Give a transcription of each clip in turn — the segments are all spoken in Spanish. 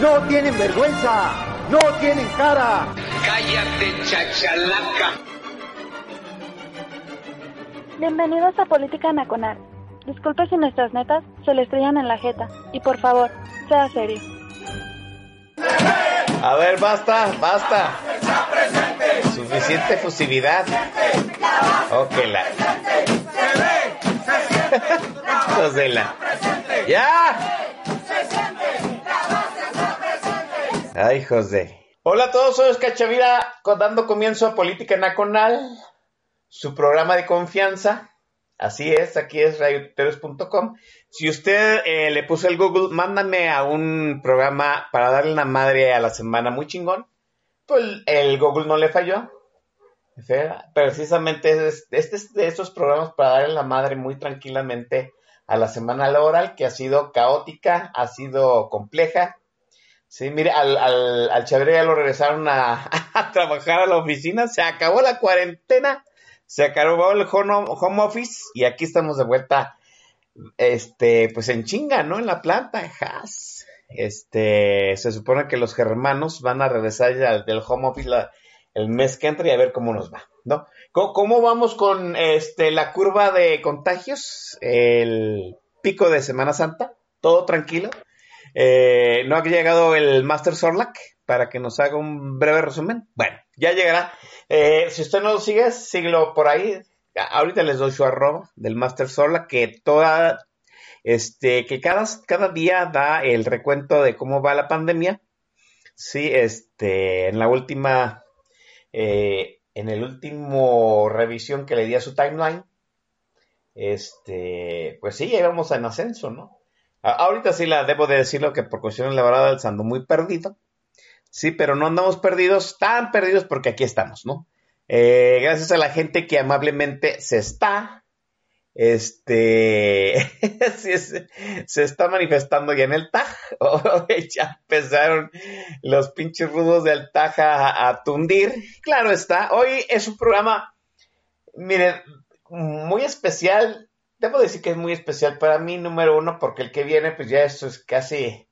¡No tienen vergüenza! ¡No tienen cara! Cállate, chachalaca. Bienvenidos a Política Nacional. Disculpe si nuestras netas se le estrellan en la jeta. Y por favor, sea serio. A ver, basta, basta. Suficiente fusividad. Ok, la. Josela. ¡Ya! Ay, José. Hola a todos, soy Oscar Chavira, dando comienzo a Política Nacional, su programa de confianza. Así es, aquí es radioteros.com. Si usted eh, le puso el Google, mándame a un programa para darle una madre a la semana muy chingón, pues el Google no le falló. Precisamente este es de esos programas para darle la madre muy tranquilamente a la semana laboral que ha sido caótica, ha sido compleja. Sí, mire, al, al, al ya lo regresaron a, a trabajar a la oficina, se acabó la cuarentena se acabó el home office y aquí estamos de vuelta, este, pues en chinga, ¿no? En la planta, Has. Este, se supone que los germanos van a regresar ya del home office el mes que entra y a ver cómo nos va, ¿no? ¿Cómo, vamos con este, la curva de contagios? El pico de Semana Santa, todo tranquilo. Eh, ¿No ha llegado el Master Sorlac para que nos haga un breve resumen? Bueno, ya llegará. Eh, si usted no lo sigue, síguelo por ahí. Ahorita les doy su arroba del Master Sola, que toda, este, que cada, cada día da el recuento de cómo va la pandemia. Sí, este, en la última, eh, en el último revisión que le di a su timeline, este, pues sí, íbamos en ascenso, ¿no? Ahorita sí la debo de decirlo que por cuestiones laborales ando muy perdido. Sí, pero no andamos perdidos, tan perdidos porque aquí estamos, ¿no? Eh, gracias a la gente que amablemente se está, este, se, está manifestando ya en el TAJ. ya empezaron los pinches rudos del TAJ a, a, tundir. Claro está, hoy es un programa, miren, muy especial. Debo decir que es muy especial para mí, número uno, porque el que viene, pues ya esto es casi,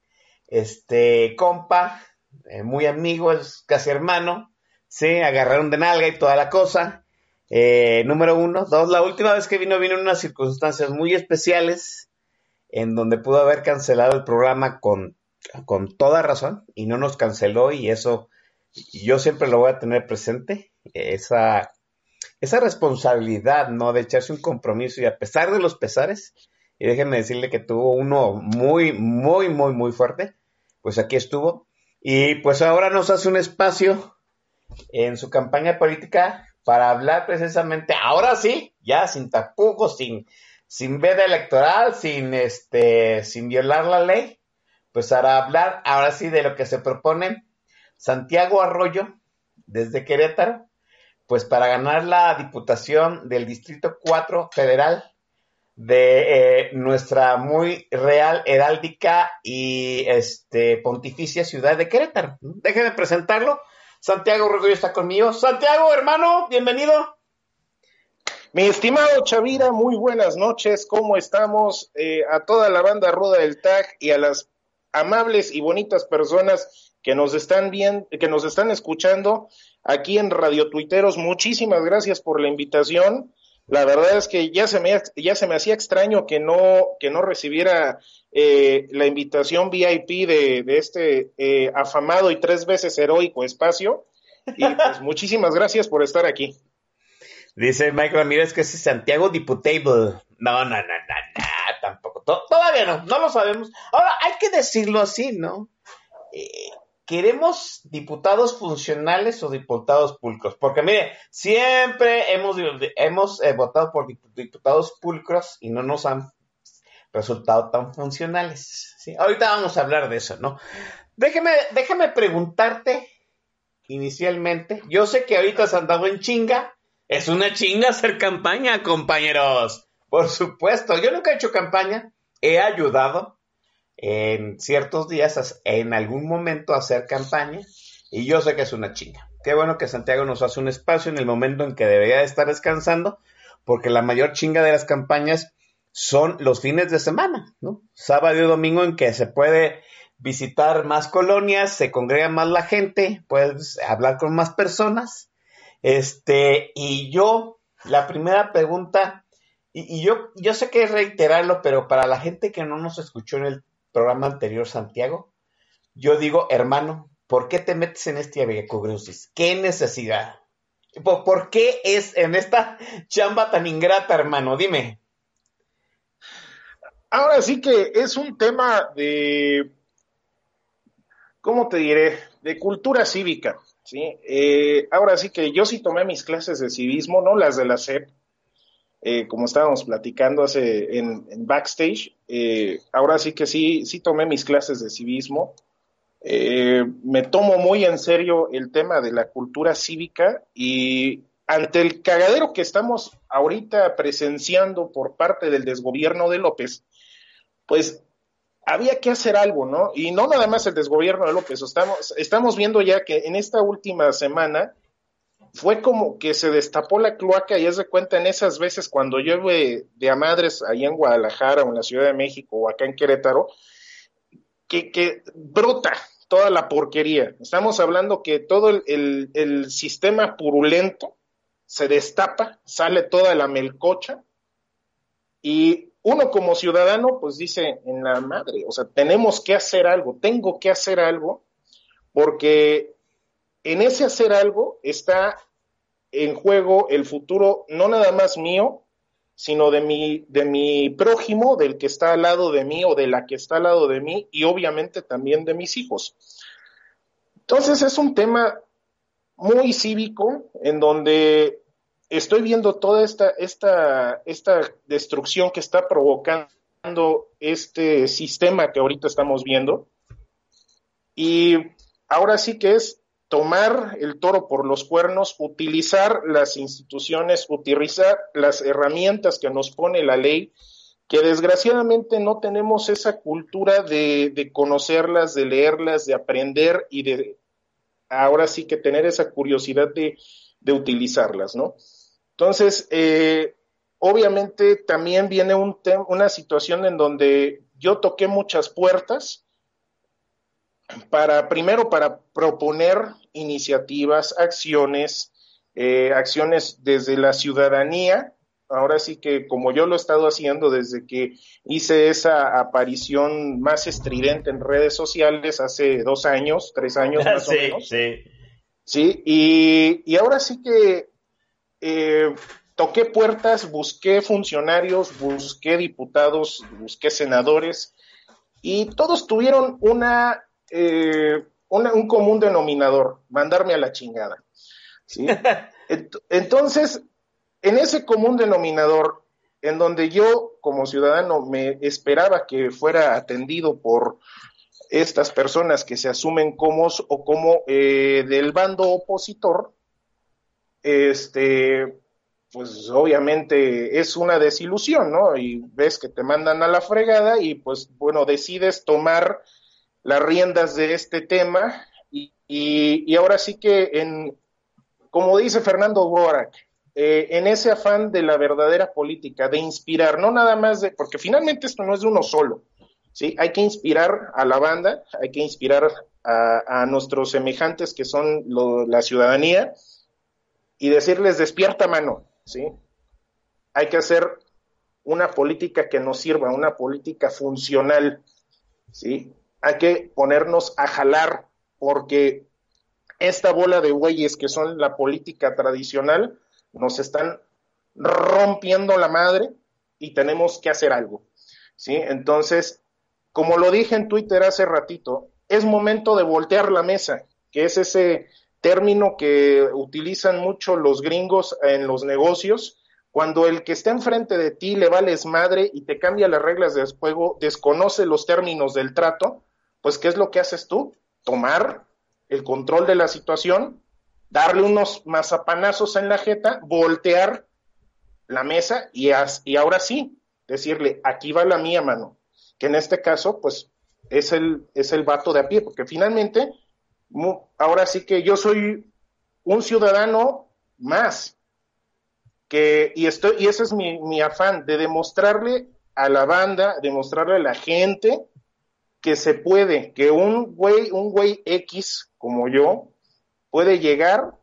este, compa, eh, muy amigo, es casi hermano, ¿sí? Agarraron de nalga y toda la cosa. Eh, número uno. Dos, la última vez que vino, vino en unas circunstancias muy especiales, en donde pudo haber cancelado el programa con, con toda razón, y no nos canceló, y eso yo siempre lo voy a tener presente, esa, esa responsabilidad, ¿no? De echarse un compromiso, y a pesar de los pesares, y déjenme decirle que tuvo uno muy, muy, muy, muy fuerte, pues aquí estuvo, y pues ahora nos hace un espacio en su campaña política para hablar precisamente, ahora sí, ya sin tapujos, sin, sin veda electoral, sin este, sin violar la ley, pues para hablar ahora sí de lo que se propone Santiago Arroyo desde Querétaro, pues para ganar la diputación del Distrito 4 Federal de eh, nuestra muy real, heráldica y este, pontificia ciudad de Querétaro. Déjenme presentarlo. Santiago Rodríguez está conmigo. Santiago, hermano, bienvenido. Mi estimado Chavira, muy buenas noches. ¿Cómo estamos? Eh, a toda la banda ruda del TAG y a las amables y bonitas personas que nos están viendo, que nos están escuchando aquí en Radio Tuiteros. Muchísimas gracias por la invitación. La verdad es que ya se me, ya se me hacía extraño que no, que no recibiera eh, la invitación VIP de, de este eh, afamado y tres veces heroico espacio. Y pues muchísimas gracias por estar aquí. Dice Mike Ramírez que es Santiago Diputable. No, no, no, no, no, tampoco. Todavía no, no lo sabemos. Ahora, hay que decirlo así, ¿no? Eh, ¿Queremos diputados funcionales o diputados pulcros? Porque mire, siempre hemos, hemos eh, votado por diputados pulcros y no nos han resultado tan funcionales. Ahorita vamos a hablar de eso, ¿no? Déjame, déjame preguntarte inicialmente. Yo sé que ahorita has andado en chinga. Es una chinga hacer campaña, compañeros. Por supuesto, yo nunca he hecho campaña. He ayudado en ciertos días, en algún momento, hacer campaña. Y yo sé que es una chinga. Qué bueno que Santiago nos hace un espacio en el momento en que debería estar descansando, porque la mayor chinga de las campañas son los fines de semana, ¿no? Sábado y domingo en que se puede visitar más colonias, se congrega más la gente, puedes hablar con más personas. Este, y yo, la primera pregunta, y, y yo, yo sé que es reiterarlo, pero para la gente que no nos escuchó en el programa anterior, Santiago, yo digo, hermano, ¿por qué te metes en este Crucis? ¿Qué necesidad? ¿Por, ¿Por qué es en esta chamba tan ingrata, hermano? Dime. Ahora sí que es un tema de, ¿cómo te diré? De cultura cívica, ¿sí? Eh, ahora sí que yo sí tomé mis clases de civismo, no las de la SEP, eh, como estábamos platicando hace en, backstage. Eh, ahora sí que sí, sí tomé mis clases de civismo. me tomo muy en serio el tema de la cultura cívica y ante el cagadero que estamos ahorita presenciando por parte del desgobierno de López, pues había que hacer algo, ¿no? Y no nada más el desgobierno de López, estamos, estamos viendo ya que en esta última semana fue como que se destapó la cloaca y es de cuenta en esas veces cuando llueve de a madres ahí en Guadalajara o en la Ciudad de México o acá en Querétaro, que, que brota toda la porquería. Estamos hablando que todo el, el sistema purulento se destapa, sale toda la melcocha y uno como ciudadano, pues dice en la madre, o sea, tenemos que hacer algo, tengo que hacer algo, porque en ese hacer algo está en juego el futuro, no nada más mío, sino de mi, de mi prójimo, del que está al lado de mí o de la que está al lado de mí, y obviamente también de mis hijos. Entonces es un tema muy cívico, en donde estoy viendo toda esta, esta, esta destrucción que está provocando este sistema que ahorita estamos viendo. Y ahora sí que es tomar el toro por los cuernos, utilizar las instituciones, utilizar las herramientas que nos pone la ley, que desgraciadamente no tenemos esa cultura de, conocerlas, de leerlas, de aprender y de ahora sí que tener esa curiosidad de, de utilizarlas, ¿no? Entonces, eh, obviamente también viene un una situación en donde yo toqué muchas puertas para, primero, para proponer iniciativas, acciones, eh, acciones desde la ciudadanía. Ahora sí que como yo lo he estado haciendo desde que hice esa aparición más estridente en redes sociales hace dos años, tres años más o menos. Sí, sí. Y, y ahora sí que eh, toqué puertas, busqué funcionarios, busqué diputados, busqué senadores y todos tuvieron una, eh, un común denominador, mandarme a la chingada. Entonces, en ese común denominador, en donde yo como ciudadano me esperaba que fuera atendido por estas personas que se asumen como o como eh, del bando opositor, este, pues obviamente es una desilusión, ¿no? Y ves que te mandan a la fregada y pues bueno, decides tomar las riendas de este tema y, y, ahora sí que en, como dice Fernando Borak, eh, en ese afán de la verdadera política, de inspirar, no nada más de, porque finalmente esto no es de uno solo, ¿sí? Hay que inspirar a la banda, hay que inspirar a, a nuestros semejantes que son la ciudadanía, y decirles despierta mano, ¿sí? Hay que hacer una política que nos sirva, una política funcional, ¿sí? Hay que ponernos a jalar porque esta bola de güeyes que son la política tradicional nos están rompiendo la madre y tenemos que hacer algo, ¿sí? Entonces, como lo dije en Twitter hace ratito, es momento de voltear la mesa, que es ese término que utilizan mucho los gringos en los negocios cuando el que está enfrente de ti le vales madre y te cambia las reglas del juego, desconoce los términos del trato, pues ¿qué es lo que haces tú? Tomar el control de la situación, darle unos mazapanazos en la jeta, voltear la mesa y, y ahora sí, decirle, aquí va la mía mano, que en este caso, pues es el, es el vato de a pie, porque finalmente, ahora sí que yo soy un ciudadano más, que, y, estoy, y ese es mi, mi afán, de demostrarle a la banda, demostrarle a la gente que se puede, que un güey, un güey X como yo, puede llegar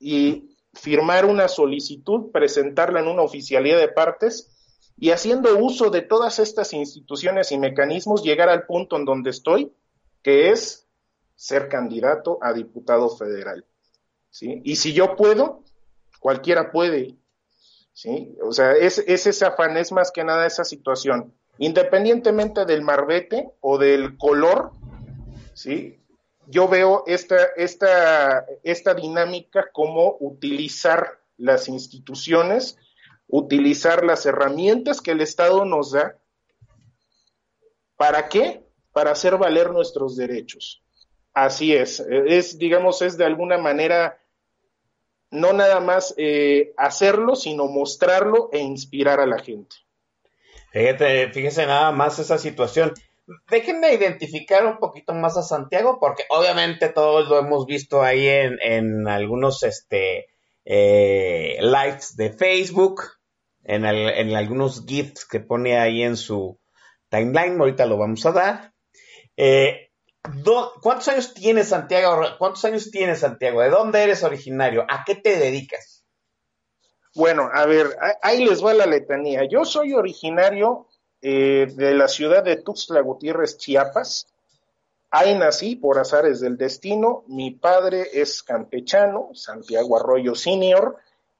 y firmar una solicitud, presentarla en una oficialía de partes y haciendo uso de todas estas instituciones y mecanismos llegar al punto en donde estoy, que es ser candidato a diputado federal. ¿sí? Y si yo puedo, cualquiera puede. ¿sí? O sea, es, ese afán, es más que nada esa situación. Independientemente del marbete o del color, ¿sí? Yo veo esta, esta, esta dinámica como utilizar las instituciones, utilizar las herramientas que el Estado nos da. ¿Para qué? Para hacer valer nuestros derechos. Así es, es, digamos, es de alguna manera no nada más eh, hacerlo, sino mostrarlo e inspirar a la gente. Fíjate, fíjese nada más esa situación. Déjenme identificar un poquito más a Santiago, porque obviamente todos lo hemos visto ahí en, algunos este, eh, lives de Facebook, en, en, algunos GIFs que pone ahí en su timeline, ahorita lo vamos a dar. Eh, ¿Cuántos años tienes, Santiago? ¿Cuántos años tienes, Santiago? ¿De dónde eres originario? ¿A qué te dedicas? Bueno, a ver, ahí les va la letanía. Yo soy originario eh, de la ciudad de Tuxtla Gutiérrez, Chiapas. Ahí nací por azares del destino. Mi padre es campechano, Santiago Arroyo Senior.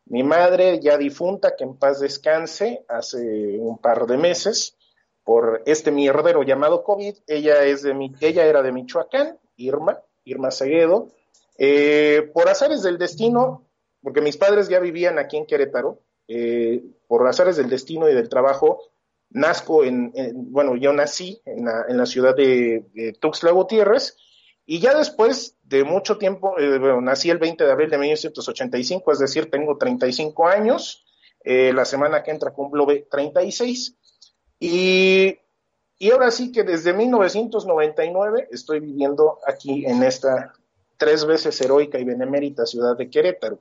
Mi madre, ya difunta, que en paz descanse, hace un par de meses por este mierdero llamado COVID. Ella, es de, ella era de Michoacán, Irma, Irma Seguedo. Eh, por azares del destino, porque mis padres ya vivían aquí en Querétaro, eh, por azares del destino y del trabajo, nazco en, bueno, yo nací en la, en la ciudad de, Tuxtla Gutiérrez, y ya después de mucho tiempo, eh, bueno, nací el 20 de abril de 1985, es decir, tengo 35 años, la semana que entra cumplo 36, y, ahora sí que desde 1999 estoy viviendo aquí en esta tres veces heroica y benemérita ciudad de Querétaro.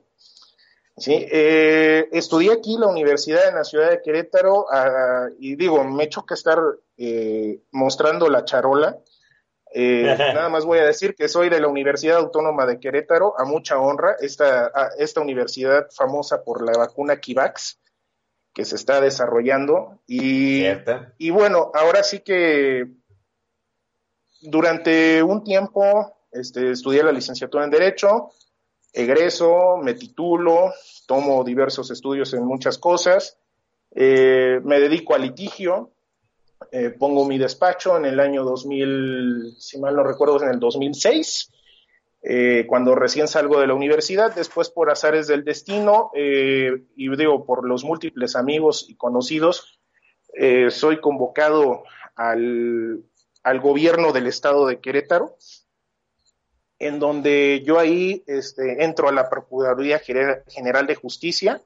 Sí, eh, estudié aquí la universidad en la ciudad de Querétaro ah, y digo, me que estar eh, mostrando la charola. Eh, nada más voy a decir que soy de la Universidad Autónoma de Querétaro, a mucha honra, esta, esta universidad famosa por la vacuna Kivax que se está desarrollando. Y, y bueno, ahora sí que durante un tiempo este, estudié la licenciatura en Derecho, egreso, me titulo, tomo diversos estudios en muchas cosas, eh, me dedico a litigio, eh, pongo mi despacho en el año 2000, si mal no recuerdo, en el 2006. Eh, cuando recién salgo de la universidad, después por azares del destino eh, y digo por los múltiples amigos y conocidos, eh, soy convocado al, al, gobierno del estado de Querétaro, en donde yo ahí este, entro a la Procuraduría General de Justicia,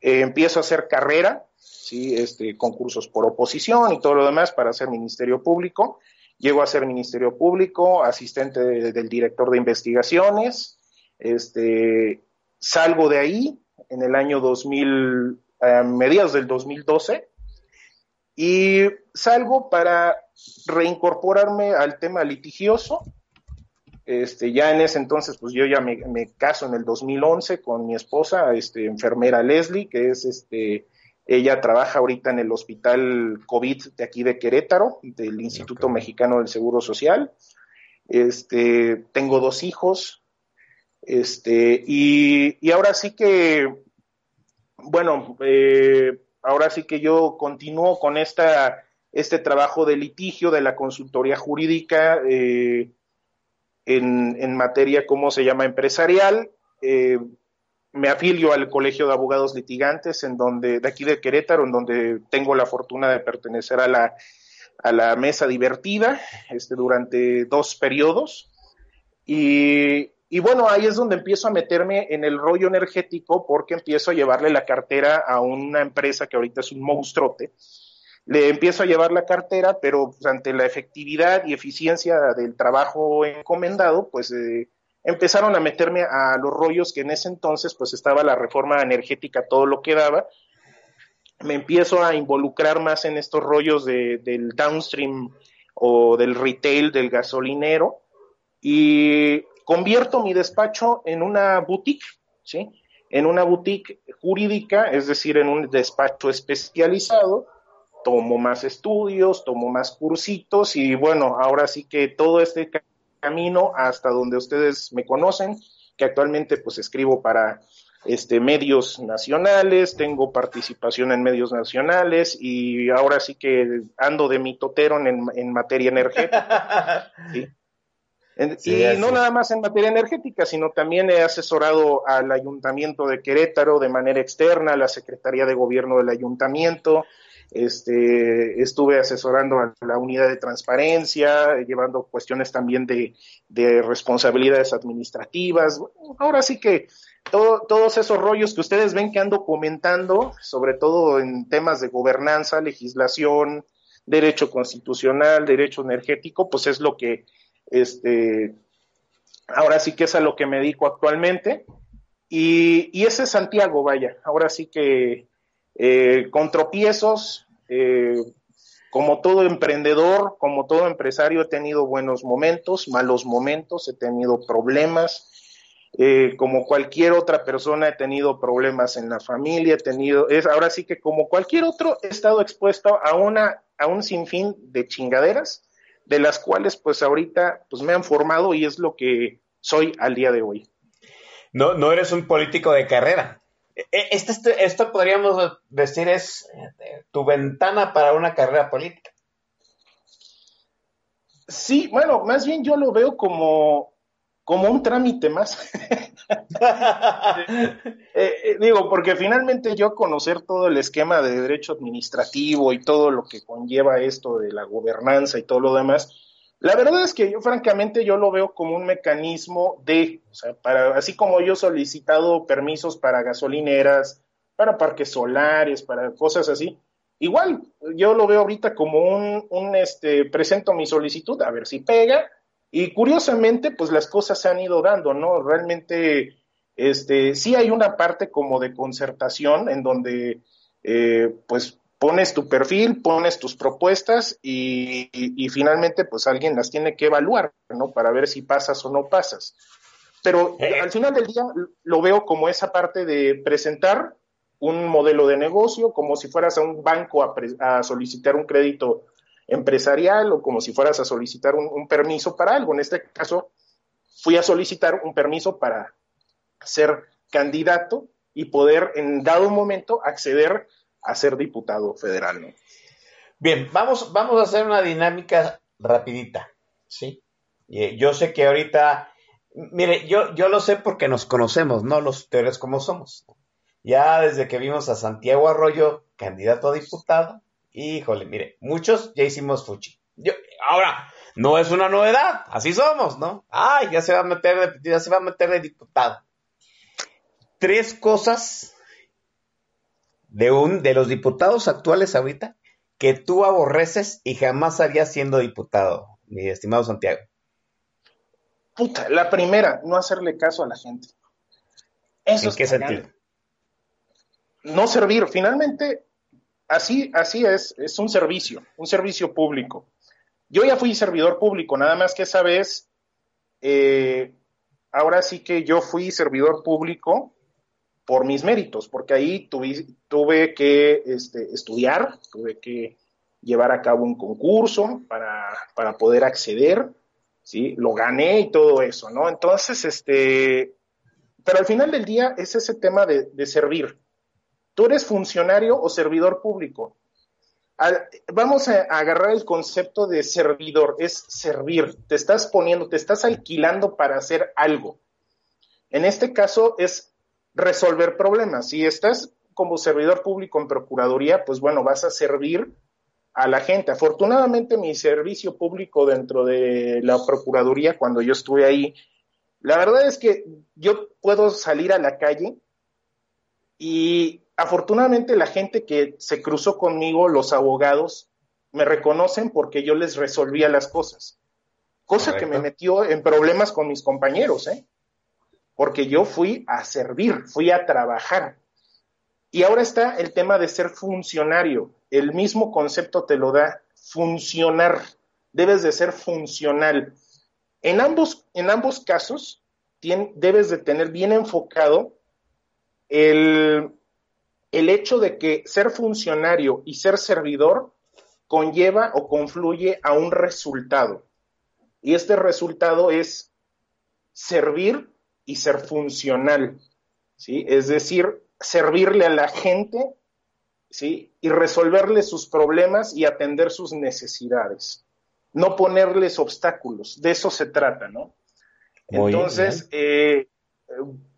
empiezo a hacer carrera, ¿sí? este, concursos por oposición y todo lo demás para ser Ministerio Público Llego a ser Ministerio Público, asistente del director de investigaciones, este, salgo de ahí en el año 2000, a mediados del 2012, y salgo para reincorporarme al tema litigioso. Este, ya en ese entonces, pues yo ya me, me, caso en el 2011 con mi esposa, este, enfermera Leslie, que es este, ella trabaja ahorita en el hospital COVID de aquí de Querétaro, del Instituto Mexicano del Seguro Social. Este, tengo dos hijos. Este, y, ahora sí que, bueno, eh, ahora sí que yo continúo con esta, este trabajo de litigio de la consultoría jurídica eh, en, en, materia, ¿cómo se llama?, empresarial. Eh, me afilio al Colegio de Abogados Litigantes, en donde, de aquí de Querétaro, en donde tengo la fortuna de pertenecer a la, a la mesa divertida, este, durante dos periodos. Y, y bueno, ahí es donde empiezo a meterme en el rollo energético porque empiezo a llevarle la cartera a una empresa que ahorita es un monstruote. Le empiezo a llevar la cartera, pero pues, ante la efectividad y eficiencia del trabajo encomendado, pues eh, empezaron a meterme a los rollos que en ese entonces pues estaba la reforma energética todo lo que daba. Me empiezo a involucrar más en estos rollos de, del downstream o del retail del gasolinero y convierto mi despacho en una boutique, ¿sí? En una boutique jurídica, es decir, en un despacho especializado, tomo más estudios, tomo más cursitos y bueno, ahora sí que todo este camino hasta donde ustedes me conocen, que actualmente pues escribo para este, medios nacionales, tengo participación en medios nacionales y ahora sí que ando de mitotero en, en materia energética. y no nada más en materia energética, sino también he asesorado al Ayuntamiento de Querétaro de manera externa, a la Secretaría de Gobierno del Ayuntamiento, este, estuve asesorando a la unidad de transparencia, llevando cuestiones también de, responsabilidades administrativas. Ahora sí que todos esos rollos que ustedes ven que ando comentando, sobre todo en temas de gobernanza, legislación, derecho constitucional, derecho energético, pues es lo que, este, ahora sí que es a lo que me dedico actualmente. Y, y ese es Santiago, vaya, ahora sí que eh, con tropiezos, eh, como todo emprendedor, como todo empresario, he tenido buenos momentos, malos momentos, he tenido problemas. Eh, como cualquier otra persona, he tenido problemas en la familia, he tenido, es ahora sí que como cualquier otro, he estado expuesto a una, a un sinfín de chingaderas, de las cuales, pues ahorita, pues me han formado y es lo que soy al día de hoy. No, no eres un político de carrera. Esto, esto podríamos decir es eh, tu ventana para una carrera política. Sí, bueno, más bien yo lo veo como, como un trámite más. Eh, eh, digo, porque finalmente yo conocer todo el esquema de derecho administrativo y todo lo que conlleva esto de la gobernanza y todo lo demás, la verdad es que yo francamente yo lo veo como un mecanismo de, o sea, para, así como yo he solicitado permisos para gasolineras, para parques solares, para cosas así, igual yo lo veo ahorita como un, un este, presento mi solicitud, a ver si pega, y curiosamente, pues las cosas se han ido dando, ¿no? Realmente, este, sí hay una parte como de concertación en donde, eh, pues, pones tu perfil, pones tus propuestas y, finalmente pues alguien las tiene que evaluar, ¿no? Para ver si pasas o no pasas. Pero eh. al final del día lo veo como esa parte de presentar un modelo de negocio, como si fueras a un banco a, solicitar un crédito empresarial o como si fueras a solicitar un, un permiso para algo. En este caso, fui a solicitar un permiso para ser candidato y poder en dado momento acceder a ser diputado federal. Bien, vamos, vamos a hacer una dinámica rapidita, ¿sí? Eh, yo sé que ahorita, mire, yo, yo lo sé porque nos conocemos, ¿no? Los peores como somos. Ya desde que vimos a Santiago Arroyo, candidato a diputado, híjole, mire, muchos ya hicimos fuchi. Yo, ahora, no es una novedad, así somos, ¿no? Ay, ya se va a meter ya se va a meter de diputado. Tres cosas de un de los diputados actuales ahorita que tú aborreces y jamás harías siendo diputado, mi estimado Santiago? Puta, la primera, no hacerle caso a la gente. Eso ¿En qué sentido? No servir. Finalmente, así, así es, es un servicio, un servicio público. Yo ya fui servidor público, nada más que esa vez, eh, ahora sí que yo fui servidor público por mis méritos, porque ahí tuve, tuve que este, estudiar, tuve que llevar a cabo un concurso para, para, poder acceder, ¿sí? Lo gané y todo eso, ¿no? Entonces, este, pero al final del día es ese tema de, servir. ¿Tú eres funcionario o servidor público? vamos a, a agarrar el concepto de servidor, es servir, te estás poniendo, te estás alquilando para hacer algo. En este caso es resolver problemas. Si estás como servidor público en Procuraduría, pues bueno, vas a servir a la gente. Afortunadamente mi servicio público dentro de la Procuraduría, cuando yo estuve ahí, la verdad es que yo puedo salir a la calle y afortunadamente la gente que se cruzó conmigo, los abogados, me reconocen porque yo les resolvía las cosas. Cosa que me metió en problemas con mis compañeros, ¿eh? Porque yo fui a servir, fui a trabajar. Y ahora está el tema de ser funcionario. El mismo concepto te lo da funcionar. Debes de ser funcional. En ambos, en ambos casos, debes de tener bien enfocado el, el hecho de que ser funcionario y ser servidor conlleva o confluye a un resultado. Y este resultado es servir y ser funcional. ¿sí? Es decir, servirle a la gente ¿sí? y resolverle sus problemas y atender sus necesidades. No ponerles obstáculos, de eso se trata, ¿no? Entonces, eh,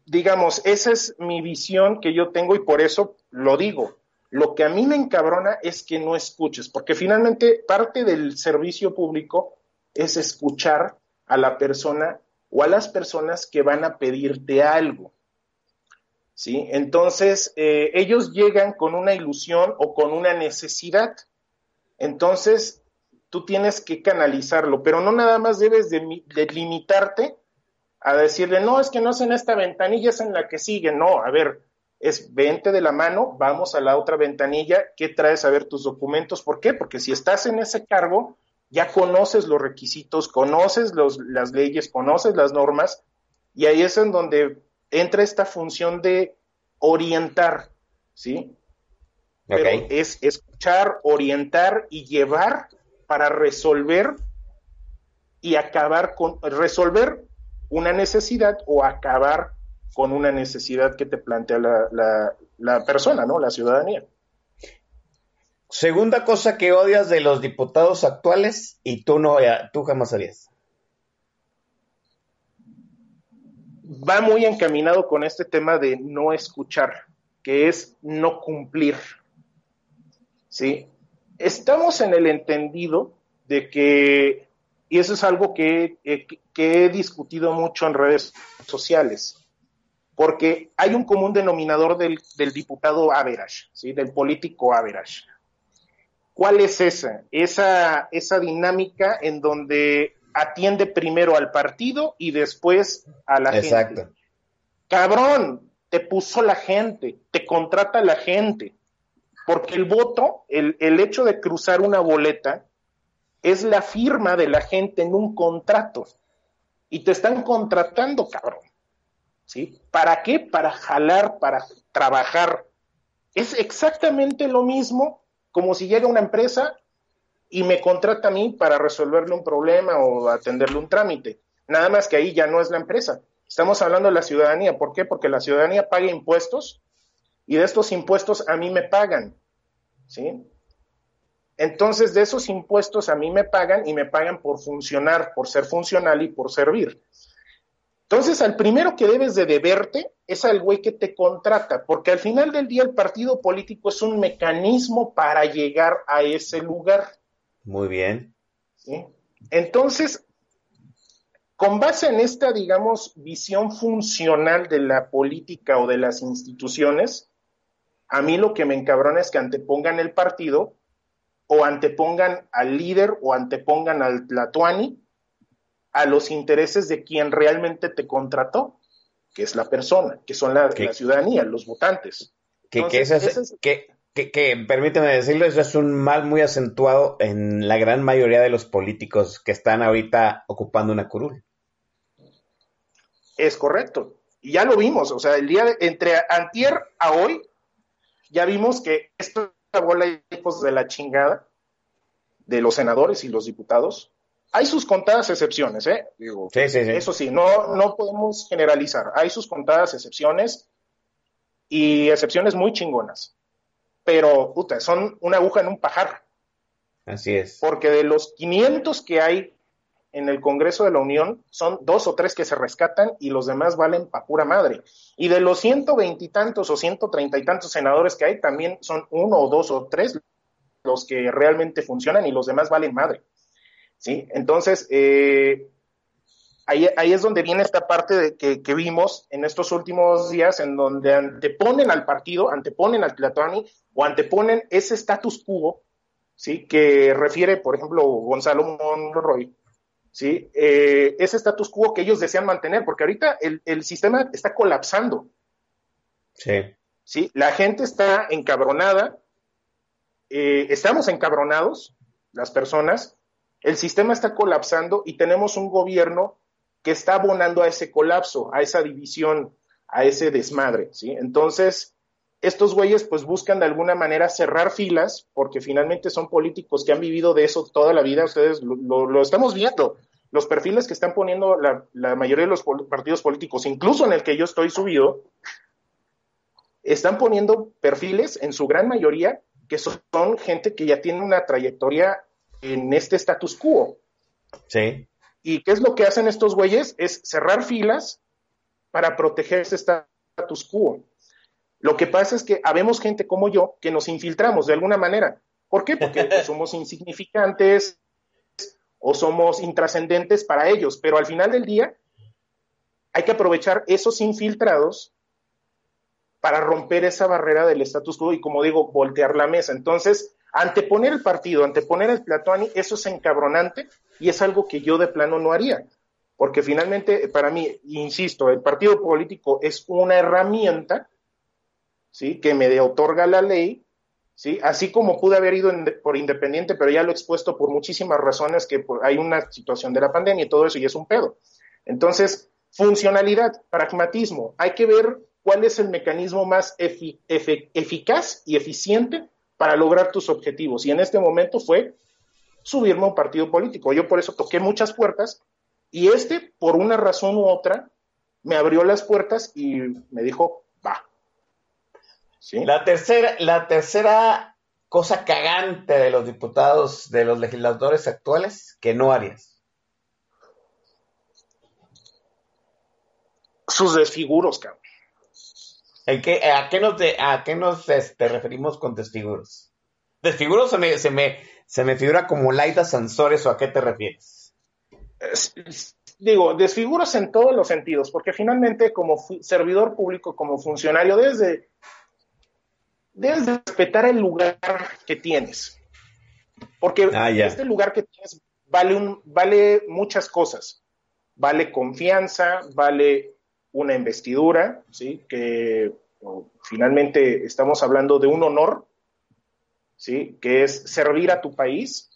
digamos, esa es mi visión que yo tengo y por eso lo digo. Lo que a mí me encabrona es que no escuches, porque finalmente parte del servicio público es escuchar a la persona o a las personas que van a pedirte algo. ¿Sí? Entonces, eh, ellos llegan con una ilusión o con una necesidad. Entonces, tú tienes que canalizarlo, pero no nada más debes de, limitarte a decirle, no, es que no es en esta ventanilla, es en la que sigue. No, a ver, es vente de la mano, vamos a la otra ventanilla, ¿qué traes a ver tus documentos? ¿Por qué? Porque si estás en ese cargo, ya conoces los requisitos, conoces los, las leyes, conoces las normas, y ahí es en donde entra esta función de orientar, ¿sí? es escuchar, orientar y llevar para resolver y acabar con, resolver una necesidad o acabar con una necesidad que te plantea la, persona, ¿no? La ciudadanía. Segunda cosa que odias de los diputados actuales y tú no, eh, tú jamás harías. Va muy encaminado con este tema de no escuchar, que es no cumplir. ¿Sí? Estamos en el entendido de que, y eso es algo que, que he discutido mucho en redes sociales, porque hay un común denominador del, diputado average, ¿sí? del político average. ¿Cuál es esa? esa? Esa dinámica en donde atiende primero al partido y después a la Exacto. gente. Cabrón, te puso la gente, te contrata la gente, porque el voto, el, el hecho de cruzar una boleta, es la firma de la gente en un contrato. Y te están contratando, cabrón. ¿sí? ¿Para qué? Para jalar, para trabajar. Es exactamente lo mismo como si llega una empresa y me contrata a mí para resolverle un problema o atenderle un trámite. Nada más que ahí ya no es la empresa. Estamos hablando de la ciudadanía. ¿Por qué? Porque la ciudadanía paga impuestos y de estos impuestos a mí me pagan. ¿Sí? Entonces, de esos impuestos a mí me pagan y me pagan por funcionar, por ser funcional y por servir. Entonces, al primero que debes de deberte es al güey que te contrata, porque al final del día el partido político es un mecanismo para llegar a ese lugar. Muy bien. Entonces, con base en esta, digamos, visión funcional de la política o de las instituciones, a mí lo que me encabrona es que antepongan el partido o antepongan al líder o antepongan al Tlatuani a los intereses de quien realmente te contrató, que es la persona, que son la, ciudadanía, los votantes. Que, que, permíteme decirlo, eso es un mal muy acentuado en la gran mayoría de los políticos que están ahorita ocupando una curul. Es correcto. Y ya lo vimos, o sea, el día entre antier a hoy, ya vimos que esta bola de de la chingada de los senadores y los diputados hay sus contadas excepciones, ¿eh? Digo, sí, sí, sí. Eso sí, no, no podemos generalizar. Hay sus contadas excepciones y excepciones muy chingonas. Pero, puta, son una aguja en un pajar. Así es. Porque de los 500 que hay en el Congreso de la Unión son dos o tres que se rescatan y los demás valen pa' pura madre. Y de los ciento veintitantos o ciento treinta y tantos senadores que hay, también son uno o dos o tres los que realmente funcionan y los demás valen madre. ¿Sí? Entonces, eh, ahí, ahí, es donde viene esta parte de que, que, vimos en estos últimos días, en donde anteponen al partido, anteponen al Tlatoani o anteponen ese status quo, ¿sí? Que refiere, por ejemplo, Gonzalo Monroy, ¿sí? Eh, ese status quo que ellos desean mantener, porque ahorita el, el sistema está colapsando. Sí. ¿sí? La gente está encabronada, eh, estamos encabronados, las personas, el sistema está colapsando y tenemos un gobierno que está abonando a ese colapso, a esa división, a ese desmadre. Entonces, estos güeyes pues buscan de alguna manera cerrar filas, porque finalmente son políticos que han vivido de eso toda la vida, ustedes lo, estamos viendo, los perfiles que están poniendo la, mayoría de los partidos políticos, incluso en el que yo estoy subido, están poniendo perfiles en su gran mayoría que son gente que ya tiene una trayectoria en este status quo. Sí. ¿Y qué es lo que hacen estos güeyes? Es cerrar filas para proteger ese status quo. Lo que pasa es que habemos gente como yo que nos infiltramos de alguna manera. ¿Por qué? Porque somos insignificantes o somos intrascendentes para ellos, pero al final del día hay que aprovechar esos infiltrados para romper esa barrera del status quo y, como digo, voltear la mesa. Entonces, anteponer el partido, anteponer el Platuani, eso es encabronante y es algo que yo de plano no haría. Porque finalmente, para mí, insisto, el partido político es una herramienta ¿sí? que me otorga la ley, ¿sí? así como pude haber ido por independiente, pero ya lo he expuesto por muchísimas razones, que hay una situación de la pandemia y todo eso, y es un pedo. Entonces, funcionalidad, pragmatismo, hay que ver cuál es el mecanismo más eficaz y eficiente para lograr tus objetivos. Y en este momento fue subirme a un partido político. Yo por eso toqué muchas puertas y este, por una razón u otra, me abrió las puertas y me dijo, va. ¿Sí? La, tercera, la tercera cosa cagante de los diputados, de los legisladores actuales, que no harías. Sus desfiguros, cabrón. ¿En qué, ¿A qué nos, de, a qué nos este, referimos con desfiguros? ¿Desfiguros se me, se, me, se me figura como Laida Sansores o a qué te refieres? Es, digo, desfiguros en todos los sentidos, porque finalmente como servidor público, como funcionario, debes de, debes de respetar el lugar que tienes. Porque ah, yeah. este lugar que tienes vale, un, vale muchas cosas. Vale confianza, vale una investidura, ¿sí? Que finalmente estamos hablando de un honor, ¿sí? Que es servir a tu país.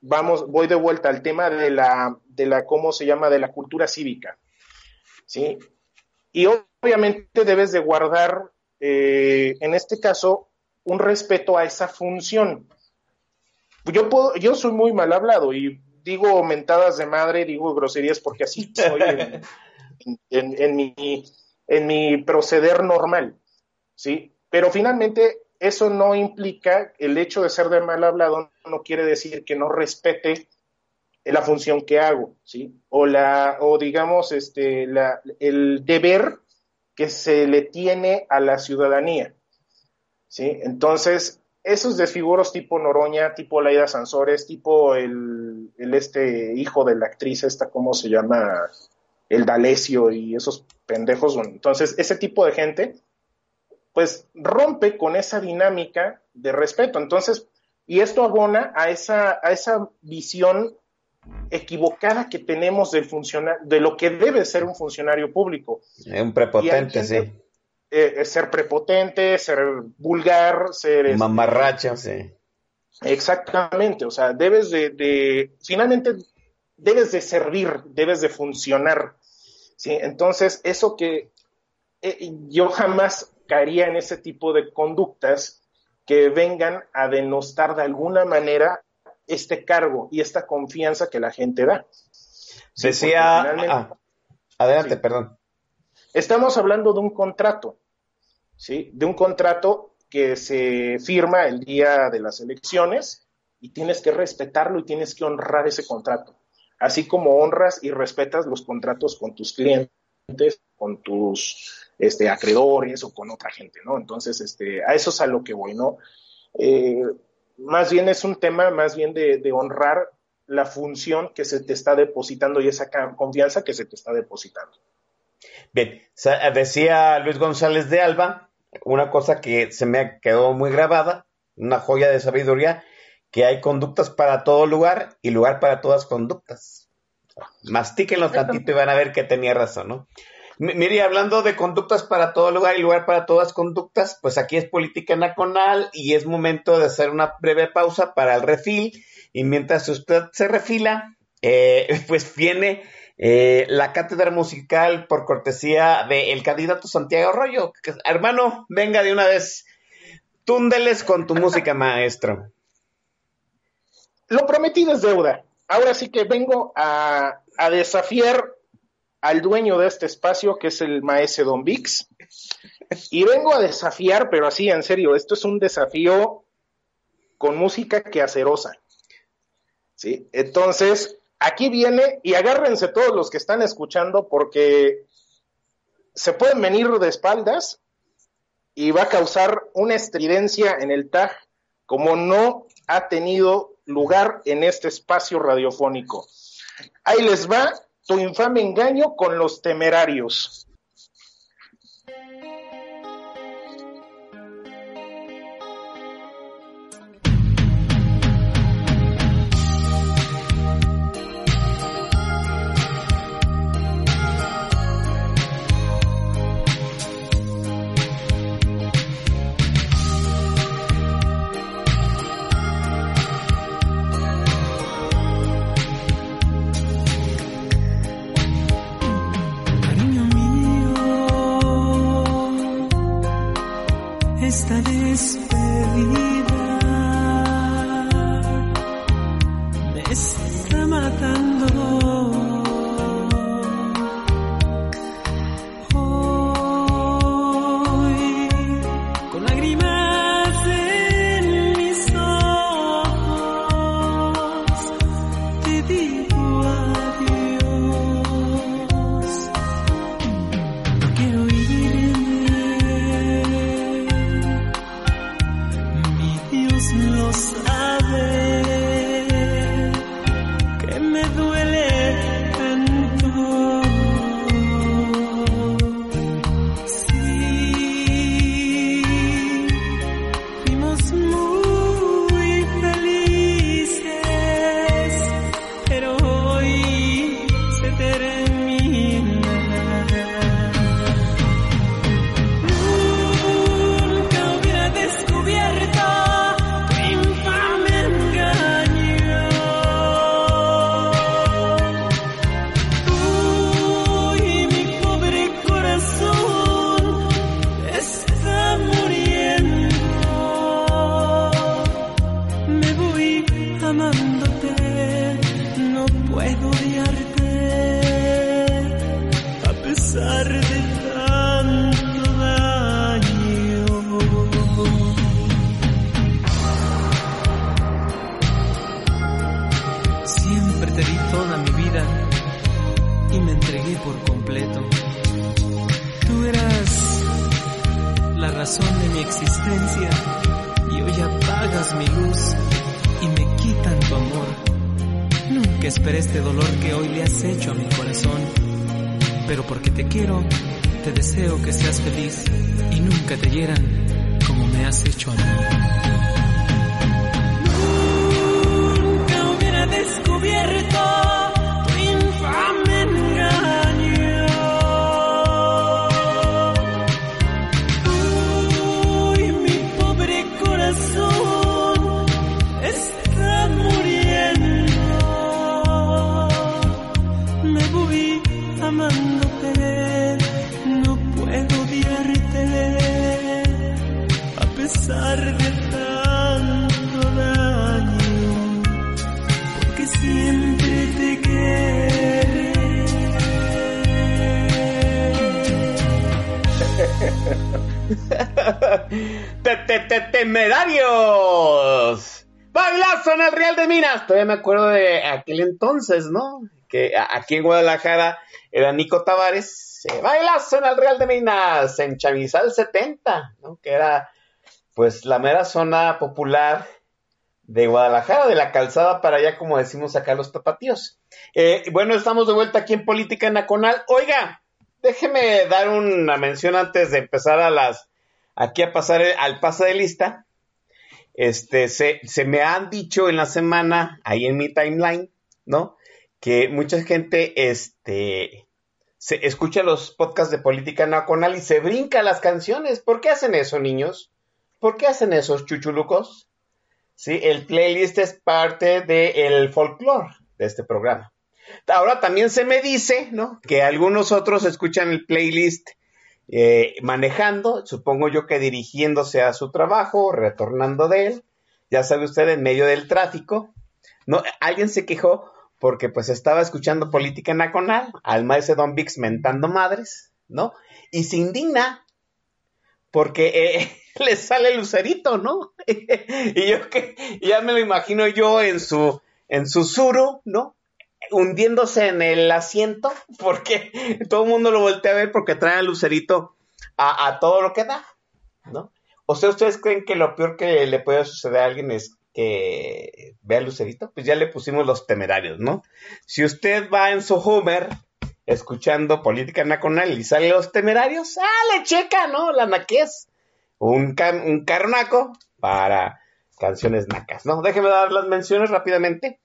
Vamos, voy de vuelta al tema de la, de la, ¿cómo se llama? De la cultura cívica, ¿sí? Y obviamente debes de guardar, eh, en este caso, un respeto a esa función. Yo, puedo, yo soy muy mal hablado y digo mentadas de madre, digo groserías porque así soy. en, en, mi, en mi proceder normal, ¿sí? Pero finalmente eso no implica, el hecho de ser de mal hablado no quiere decir que no respete la función que hago, ¿sí? O la, o digamos, este, la, el deber que se le tiene a la ciudadanía, ¿sí? Entonces, esos desfiguros tipo Noroña, tipo Laida Sansores, tipo el, el este hijo de la actriz esta, ¿cómo se llama? El D'Alessio y esos pendejos. Entonces, ese tipo de gente, pues rompe con esa dinámica de respeto. Entonces, y esto abona a esa, a esa visión equivocada que tenemos del funcionario, de lo que debe ser un funcionario público. Un prepotente, sí. Eh, ser prepotente, ser vulgar, ser... Mamarracha, este, sí. Exactamente, o sea, debes de, de, finalmente debes de servir, debes de funcionar. ¿sí? Entonces, eso que eh, yo jamás caería en ese tipo de conductas que vengan a denostar de alguna manera este cargo y esta confianza que la gente da. ¿Sí? Decía, ah, adelante, sí. perdón. Estamos hablando de un contrato, ¿sí? De un contrato que se firma el día de las elecciones y tienes que respetarlo y tienes que honrar ese contrato. Así como honras y respetas los contratos con tus clientes, con tus este, acreedores o con otra gente, ¿no? Entonces, este, a eso es a lo que voy, ¿no? Eh, más bien es un tema más bien de, de, honrar la función que se te está depositando y esa confianza que se te está depositando. Bien, decía Luis González de Alba, una cosa que se me quedó muy grabada, una joya de sabiduría, que hay conductas para todo lugar y lugar para todas conductas. Mastíquenlo tantito y van a ver que tenía razón, ¿no? Mire, hablando de conductas para todo lugar y lugar para todas conductas, pues aquí es política nacional y es momento de hacer una breve pausa para el refil. Y mientras usted se refila, eh, pues viene eh, la cátedra musical por cortesía del candidato Santiago Arroyo. Hermano, venga de una vez, túndeles con tu música, maestro. Lo prometido es deuda. Ahora sí que vengo a, desafiar al dueño de este espacio, que es el maestro Don Vix. Y vengo a desafiar, pero así, en serio, esto es un desafío con música que acerosa. ¿Sí? Entonces, aquí viene, y agárrense todos los que están escuchando, porque se pueden venir de espaldas y va a causar una estridencia en el tag como no ha tenido lugar en este espacio radiofónico. Ahí les va tu infame engaño con los temerarios. Todavía me acuerdo de aquel entonces, ¿no? Que aquí en Guadalajara era Nico Tavares. Eh, bailazo en el Real de Minas, en Chavizal 70, ¿no? Que era, pues, la mera zona popular de Guadalajara, de la calzada para allá, como decimos acá los tapatíos. Eh, bueno, estamos de vuelta aquí en Política Nacional. Oiga, déjeme dar una mención antes de empezar a las, aquí a pasar al pase de lista. Este, se, se me han dicho en la semana, ahí en mi timeline, ¿no? Que mucha gente, este, se escucha los podcasts de Política Nacional y se brinca las canciones. ¿Por qué hacen eso, niños? ¿Por qué hacen esos chuchulucos? Sí, el playlist es parte del folclore de este programa. Ahora también se me dice, ¿no? Que algunos otros escuchan el playlist eh, manejando, supongo yo que dirigiéndose a su trabajo, retornando de él, ya sabe usted, en medio del tráfico. No, alguien se quejó porque pues estaba escuchando política nacional, al maestro Don Vix mentando madres, ¿no? Y se indigna porque eh, le sale el lucerito, ¿no? y yo que ya me lo imagino yo en su en su suru, ¿no? Hundiéndose en el asiento porque todo el mundo lo voltea a ver porque trae el lucerito a, todo lo que da, ¿no? O sea, ¿ustedes creen que lo peor que le puede suceder a alguien es que vea el lucerito? Pues ya le pusimos los temerarios, ¿no? Si usted va en su Homer escuchando política nacional y sale los temerarios, ah, le checa, ¿no? La naquez. Un, un carnaco para canciones nacas, ¿no? Déjeme dar las menciones rápidamente.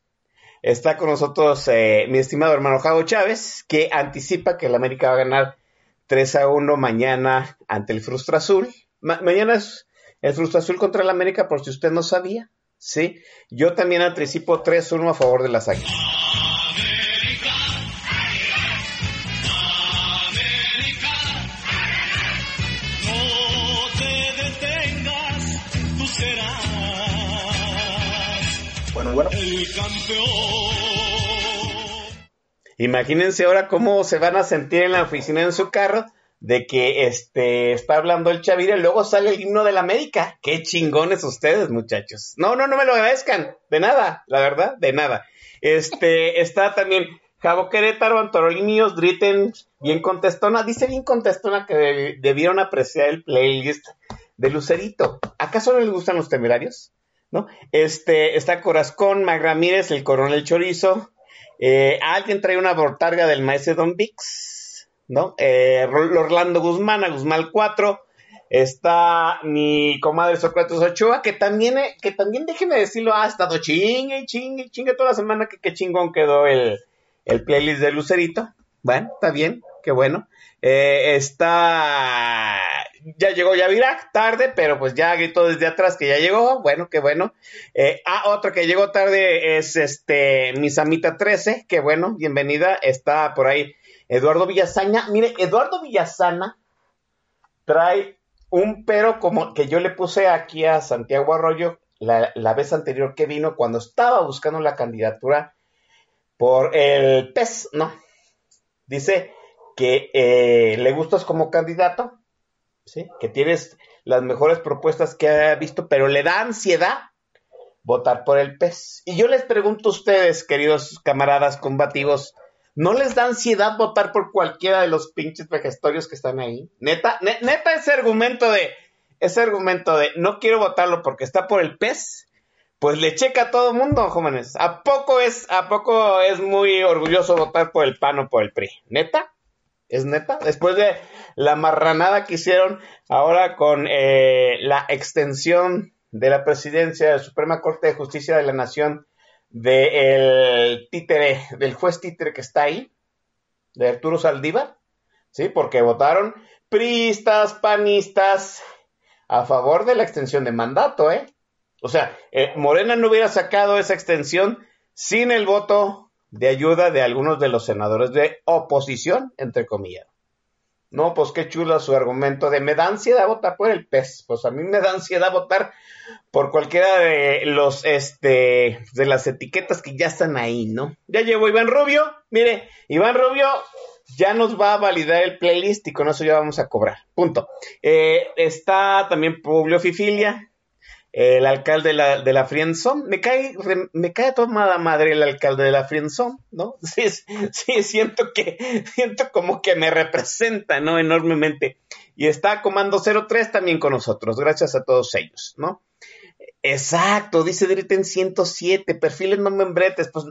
Está con nosotros eh, mi estimado hermano Jago Chávez, que anticipa que el América va a ganar 3 a 1 mañana ante el Frustra Azul. mañana es el Frustra Azul contra el América, por si usted no sabía. Sí, yo también anticipo 3 a 1 a favor de las Águilas. Bueno. Imagínense ahora cómo se van a sentir en la oficina en su carro de que este está hablando el Chavira y luego sale el himno de la América. Qué chingones ustedes, muchachos. No, no, no me lo agradezcan. De nada, la verdad, de nada. Este está también Javo Querétaro, Antorolinios, Dritten, bien contestona. Dice bien contestona que debieron apreciar el playlist de Lucerito. ¿Acaso no les gustan los temerarios? ¿No? Este, está Corazcón, Mag Ramírez, el coronel Chorizo. Eh, alguien trae una bortarga del maestro Don Vix, ¿no? Eh, Orlando Guzmán, a Guzmán 4. Está mi comadre Sócrates Ochoa, que también, eh, que también déjeme decirlo, ha estado chingue, chingue, chingue toda la semana, que qué chingón quedó el, el playlist de Lucerito. Bueno, está bien, qué bueno. Eh, está ya llegó Yavirak, tarde, pero pues ya gritó desde atrás que ya llegó, bueno, qué bueno. Eh, ah, otro que llegó tarde es este Misamita 13, qué bueno, bienvenida, está por ahí Eduardo Villasaña. Mire, Eduardo Villasana trae un pero como que yo le puse aquí a Santiago Arroyo la, la vez anterior que vino cuando estaba buscando la candidatura por el PES, ¿no? Dice que eh, le gustas como candidato, que tienes las mejores propuestas que ha visto, pero le da ansiedad votar por el PES. Y yo les pregunto a ustedes, queridos camaradas combativos, ¿no les da ansiedad votar por cualquiera de los pinches vejestorios que están ahí? Neta, neta ese argumento de, ese argumento de no quiero votarlo porque está por el PES, pues le checa a todo mundo, jóvenes. ¿A poco es, a poco es muy orgulloso votar por el PAN o por el PRI? ¿Neta? ¿Es neta? Después de la marranada que hicieron ahora con eh, la extensión de la presidencia de la Suprema Corte de Justicia de la Nación del títere, del juez títere que está ahí, de Arturo Saldívar, ¿sí? Porque votaron priistas, panistas a favor de la extensión de mandato, ¿eh? O sea, eh, Morena no hubiera sacado esa extensión sin el voto de ayuda de algunos de los senadores de oposición, entre comillas. No, pues qué chulo su argumento de me da ansiedad votar por el pez. Pues a mí me da ansiedad votar por cualquiera de los, este, de las etiquetas que ya están ahí, ¿no? Ya llegó Iván Rubio. Mire, Iván Rubio ya nos va a validar el playlist y con eso ya vamos a cobrar. Punto. Eh, está también Publio Fifilia. El alcalde de la, de la Frienzón. Me cae, me cae tomada madre el alcalde de la Frienzón, ¿no? Sí, sí, siento que, siento como que me representa, ¿no? Enormemente. Y está Comando 03 también con nosotros, gracias a todos ellos, ¿no? Exacto, dice Dritten 107, perfiles no membretes, pues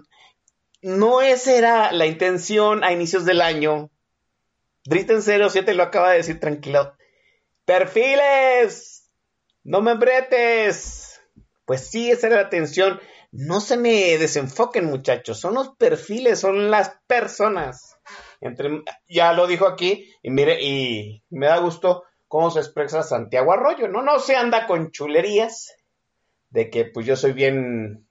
no esa era la intención a inicios del año. Dritten 07 lo acaba de decir tranquilo. Perfiles, no membretes. Pues sí, esa era la intención. No se me desenfoquen, muchachos. Son los perfiles, son las personas. Entre, ya lo dijo aquí, y mire, y me da gusto cómo se expresa Santiago Arroyo, ¿no? No se anda con chulerías de que pues yo soy bien,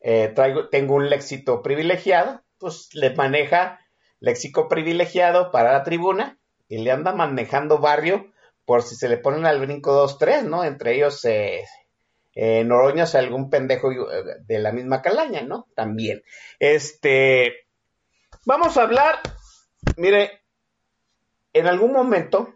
eh, traigo, tengo un léxico privilegiado, pues le maneja léxico privilegiado para la tribuna y le anda manejando barrio por si se le ponen al brinco dos, tres, ¿no? Entre ellos eh, eh, algún pendejo eh, de la misma calaña, ¿no? También. Este, vamos a hablar, mire, en algún momento,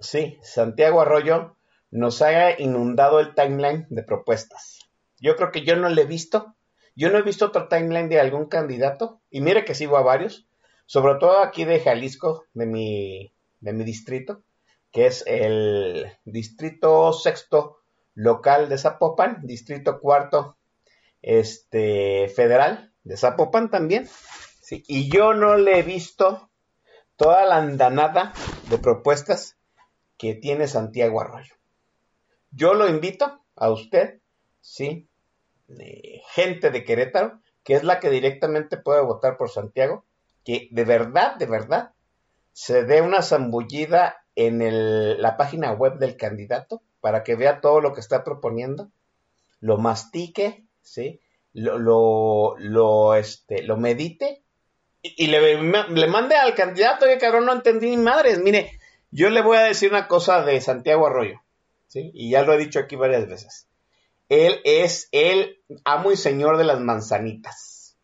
sí, Santiago Arroyo nos haya inundado el timeline de propuestas. Yo creo que yo no le he visto, yo no he visto otro timeline de algún candidato, y mire que sigo a varios, sobre todo aquí de Jalisco, de mi, de mi distrito, que es el distrito sexto local de Zapopan, distrito cuarto este, federal de Zapopan también. Sí, y yo no le he visto toda la andanada de propuestas que tiene Santiago Arroyo. Yo lo invito a usted, sí, gente de Querétaro, que es la que directamente puede votar por Santiago, que de verdad, de verdad, se dé una zambullida en la página web del candidato para que vea todo lo que está proponiendo, lo mastique, ¿sí? Lo, lo, lo, este, lo medite y, le, le, mande al candidato, oye, cabrón, no entendí ni madres. Mire, yo le voy a decir una cosa de Santiago Arroyo, ¿sí? Y ya lo he dicho aquí varias veces. Él es el amo y señor de las manzanitas.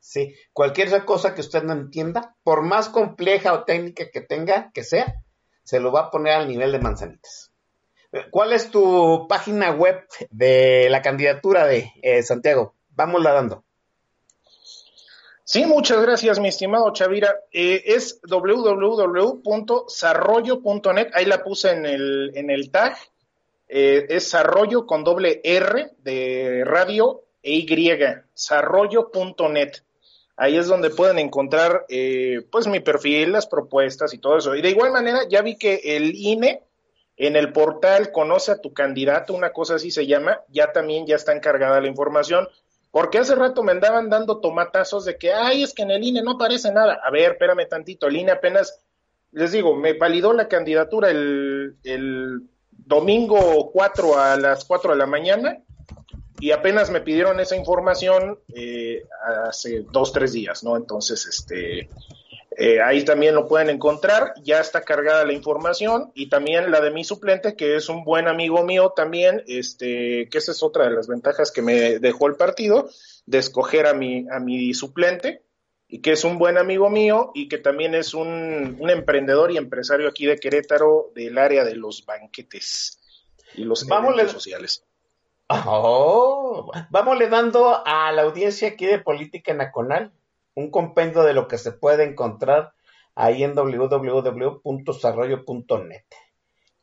¿Sí? Cualquier cosa que usted no entienda, por más compleja o técnica que tenga, que sea, se lo va a poner al nivel de manzanitas. ¿Cuál es tu página web de la candidatura de eh, Santiago? Vámonos dando. Sí, muchas gracias, mi estimado Chavira. Eh, es www.sarroyo.net. Ahí la puse en el, en el tag. Eh, es Sarroyo con doble R de radio e Y. Sarroyo.net. Ahí es donde pueden encontrar eh, pues mi perfil, las propuestas y todo eso. Y de igual manera, ya vi que el INE en el portal Conoce a tu candidato, una cosa así se llama, ya también ya está encargada la información. Porque hace rato me andaban dando tomatazos de que, ay, es que en el INE no aparece nada. A ver, espérame tantito, el INE apenas, les digo, me validó la candidatura el, el domingo 4 a las 4 de la mañana y apenas me pidieron esa información eh, hace dos, tres días, ¿no? Entonces, este, eh, ahí también lo pueden encontrar, ya está cargada la información y también la de mi suplente, que es un buen amigo mío también, este, que esa es otra de las ventajas que me dejó el partido, de escoger a mi, a mi suplente, y que es un buen amigo mío y que también es un, un emprendedor y empresario aquí de Querétaro del área de los banquetes y los Vamos sociales. Oh, vamos dando a la audiencia aquí de Política Nacional un compendio de lo que se puede encontrar ahí en www.desarrollo.net.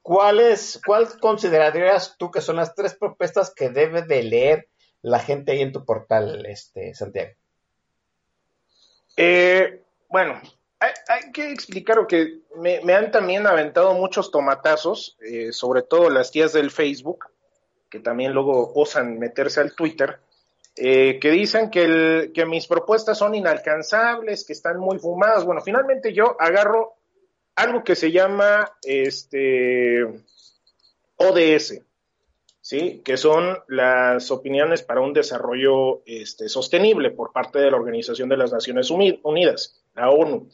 ¿Cuáles, ¿Cuál considerarías tú que son las tres propuestas que debe de leer la gente ahí en tu portal, este, Santiago? Eh, bueno, hay, que explicar que me, me, han también aventado muchos tomatazos, eh, sobre todo las tías del Facebook, que también luego osan meterse al Twitter, eh, que dicen que, mis propuestas son inalcanzables, que están muy fumadas. Bueno, finalmente yo agarro algo que se llama este ODS, ¿sí? que son las opiniones para un desarrollo este, sostenible por parte de la Organización de las Naciones Unidas, la ONU.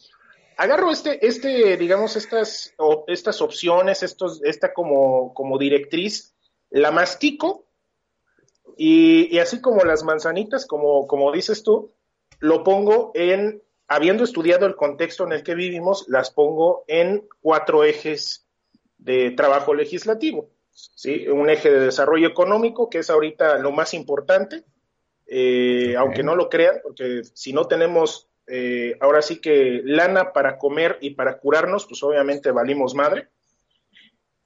Agarro este, este, digamos, estas, estas opciones, estos, esta como, como directriz, la mastico y, y, así como las manzanitas, como, como dices tú, lo pongo en, habiendo estudiado el contexto en el que vivimos, las pongo en cuatro ejes de trabajo legislativo. ¿sí? Un eje de desarrollo económico, que es ahorita lo más importante, eh, aunque no lo crean, porque si no tenemos eh, ahora sí que lana para comer y para curarnos, pues obviamente valimos madre.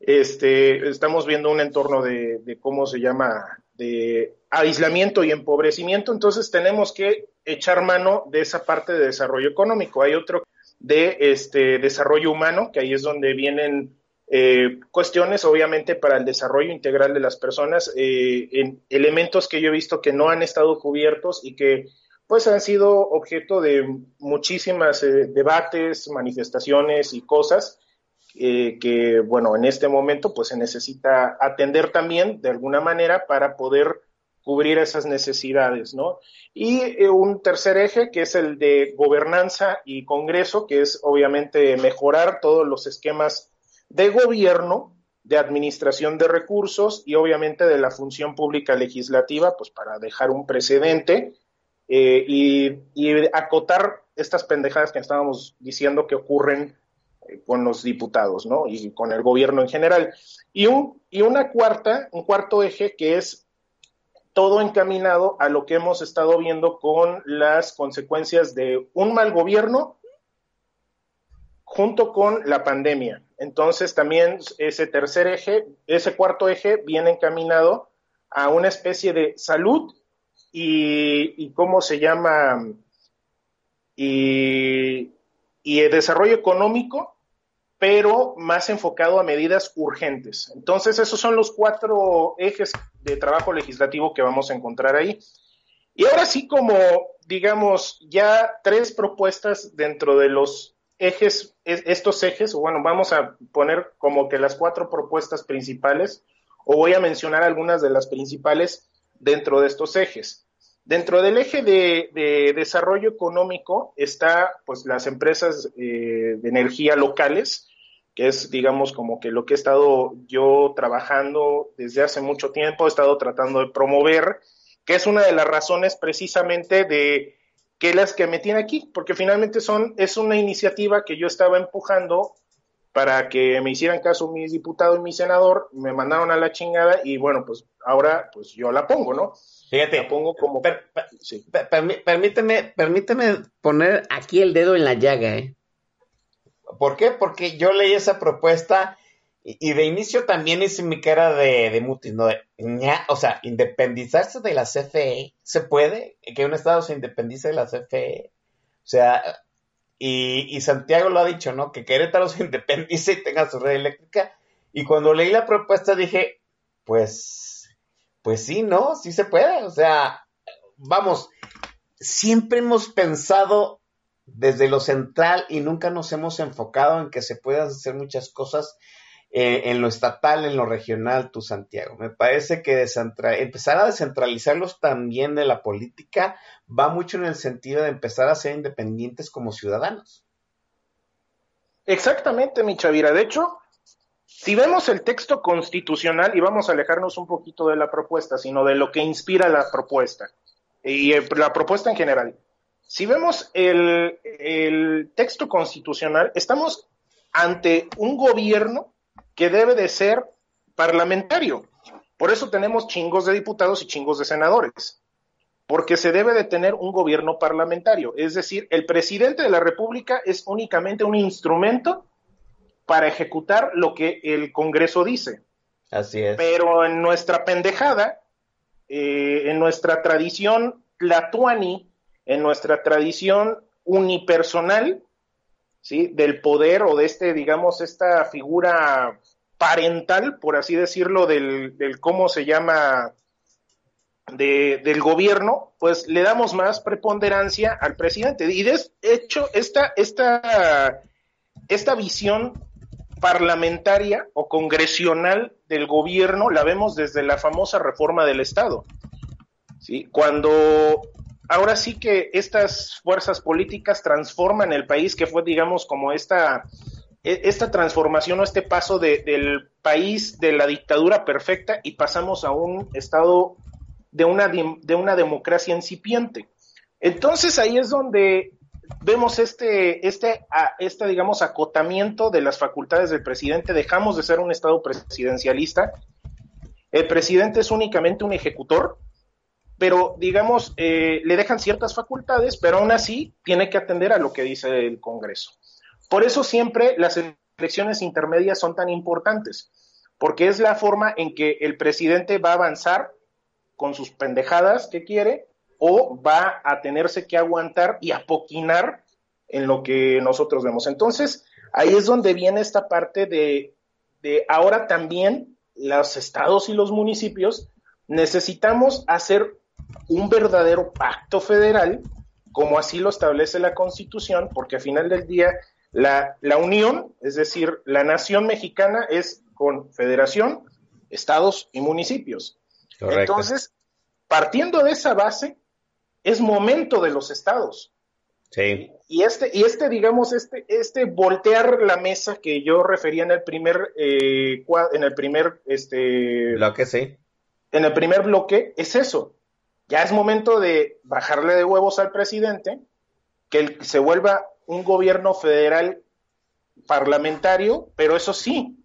Este, estamos viendo un entorno de, cómo se llama, de aislamiento y empobrecimiento, entonces tenemos que echar mano de esa parte de desarrollo económico. Hay otro de este desarrollo humano, que ahí es donde vienen eh, cuestiones, obviamente, para el desarrollo integral de las personas, eh, en elementos que yo he visto que no han estado cubiertos y que pues han sido objeto de muchísimas eh, debates, manifestaciones y cosas que, bueno, en este momento pues se necesita atender también de alguna manera para poder cubrir esas necesidades, ¿no? Y un tercer eje que es el de gobernanza y Congreso, que es obviamente mejorar todos los esquemas de gobierno, de administración de recursos y obviamente de la función pública legislativa, pues para dejar un precedente eh, y, acotar estas pendejadas que estábamos diciendo que ocurren eh, con los diputados, ¿no? Y con el gobierno en general. Y, un, y una cuarta, un cuarto eje que es todo encaminado a lo que hemos estado viendo con las consecuencias de un mal gobierno junto con la pandemia. Entonces también ese tercer eje, ese cuarto eje viene encaminado a una especie de salud y, cómo se llama y, y desarrollo económico, pero más enfocado a medidas urgentes. Entonces esos son los cuatro ejes de trabajo legislativo que vamos a encontrar ahí. Y ahora sí, como digamos, ya tres propuestas dentro de los ejes, estos ejes, bueno, vamos a poner como que las cuatro propuestas principales, o voy a mencionar algunas de las principales dentro de estos ejes. Dentro del eje de, desarrollo económico está pues las empresas eh, de energía locales, que es digamos como que lo que he estado yo trabajando desde hace mucho tiempo, he estado tratando de promover, que es una de las razones precisamente de que las que me tiene aquí, porque finalmente son, es una iniciativa que yo estaba empujando para que me hicieran caso mi diputado y mi senador, me mandaron a la chingada y bueno, pues ahora pues yo la pongo, ¿no? Fíjate, pongo como... permíteme, permíteme poner aquí el dedo en la llaga, ¿eh? ¿Por qué? Porque yo leí esa propuesta y, de inicio también hice mi cara de, de mutis, ¿no? o sea, independizarse de la CFE, ¿se puede? Que un Estado se independice de la CFE. O sea, y, y Santiago lo ha dicho, ¿no? Que Querétaro se independice y tenga su red eléctrica. Y cuando leí la propuesta dije, pues, pues sí, ¿no? Sí se puede. O sea, vamos, siempre hemos pensado desde lo central y nunca nos hemos enfocado en que se puedan hacer muchas cosas eh, en lo estatal, en lo regional, tú, Santiago. Me parece que empezar a descentralizarlos también de la política va mucho en el sentido de empezar a ser independientes como ciudadanos. Exactamente, mi Chavira. De hecho, si vemos el texto constitucional, y vamos a alejarnos un poquito de la propuesta, sino de lo que inspira la propuesta, y eh, la propuesta en general. Si vemos el, el texto constitucional, estamos ante un gobierno que debe de ser parlamentario. Por eso tenemos chingos de diputados y chingos de senadores, porque se debe de tener un gobierno parlamentario. Es decir, el presidente de la República es únicamente un instrumento para ejecutar lo que el Congreso dice. Así es. Pero en nuestra pendejada, eh, en nuestra tradición tlatuani, en nuestra tradición unipersonal, ¿sí? Del poder o de este, digamos, esta figura parental, por así decirlo, del, cómo se llama del gobierno, pues le damos más preponderancia al presidente. Y de hecho, esta, esta, esta visión parlamentaria o congresional del gobierno la vemos desde la famosa reforma del Estado. ¿sí? Cuando ahora sí que estas fuerzas políticas transforman el país, que fue, digamos, como esta, e, esta transformación o este paso del país de la dictadura perfecta y pasamos a un estado de una, de una democracia incipiente. Entonces ahí es donde vemos este, este, este, digamos, acotamiento de las facultades del presidente, dejamos de ser un estado presidencialista el presidente es únicamente un ejecutor, pero digamos, eh, le dejan ciertas facultades, pero aún así tiene que atender a lo que dice el Congreso. Por eso siempre las elecciones intermedias son tan importantes, porque es la forma en que el presidente va a avanzar con sus pendejadas que quiere o va a tenerse que aguantar y apoquinar en lo que nosotros vemos. Entonces, ahí es donde viene esta parte de, de ahora también los estados y los municipios necesitamos hacer un verdadero pacto federal, como así lo establece la Constitución, porque al final del día la, la unión, es decir, la nación mexicana es con federación, estados y municipios. Entonces, partiendo de esa base, es momento de los estados. Sí. Y este, y este, digamos, este, este voltear la mesa que yo refería en el primer, eh, en el primer, este, bloque, sí. En el primer bloque es eso. Ya es momento de bajarle de huevos al presidente, que se vuelva un gobierno federal parlamentario, pero eso sí,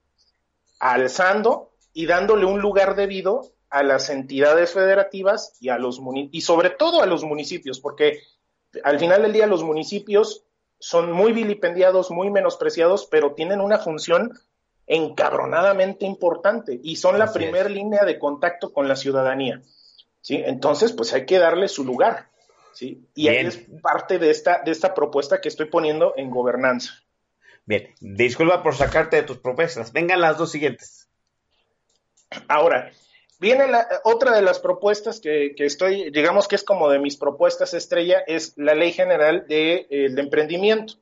alzando y dándole un lugar debido a las entidades federativas y a los y sobre todo a los municipios, porque al final del día los municipios son muy vilipendiados, muy menospreciados, pero tienen una función encabronadamente importante y son la primera línea de contacto con la ciudadanía. ¿sí? Entonces, pues hay que darle su lugar. ¿sí? Y ahí es parte de esta, de esta propuesta que estoy poniendo en gobernanza. Bien, disculpa por sacarte de tus propuestas. Vengan las dos siguientes. Ahora, Viene la, otra de las propuestas que, estoy, digamos que es como de mis propuestas estrella, es la ley general de, eh, emprendimiento.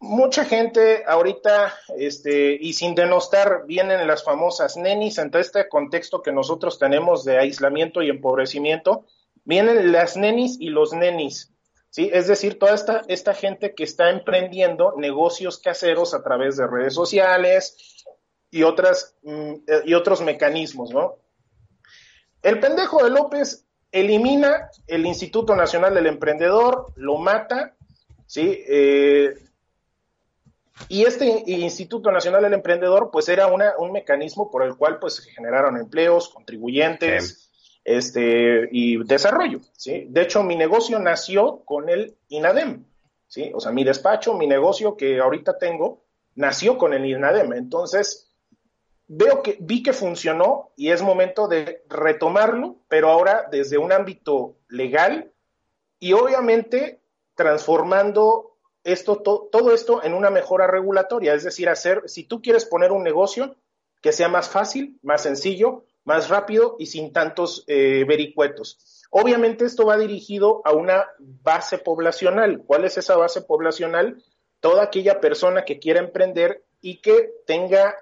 Mucha gente ahorita, este, y sin denostar, vienen las famosas nenis, ante este contexto que nosotros tenemos de aislamiento y empobrecimiento, vienen las nenis y los nenis, ¿sí? Es decir, toda esta, esta gente que está emprendiendo negocios caseros a través de redes sociales, y, otras, mm, eh, y otros mecanismos, ¿no? El pendejo de López elimina el Instituto Nacional del Emprendedor, lo mata, ¿sí? Eh, y este Instituto Nacional del Emprendedor, pues era una, un mecanismo por el cual pues se generaron empleos, contribuyentes, este, y desarrollo, ¿sí? De hecho, mi negocio nació con el INADEM, ¿sí? O sea, mi despacho, mi negocio que ahorita tengo, nació con el INADEM. Entonces, veo que vi que funcionó y es momento de retomarlo, pero ahora desde un ámbito legal y obviamente transformando esto todo esto en una mejora regulatoria, es decir, hacer si tú quieres poner un negocio que sea más fácil, más sencillo, más rápido y sin tantos eh, vericuetos. Obviamente esto va dirigido a una base poblacional. ¿Cuál es esa base poblacional? Toda aquella persona que quiera emprender y que tenga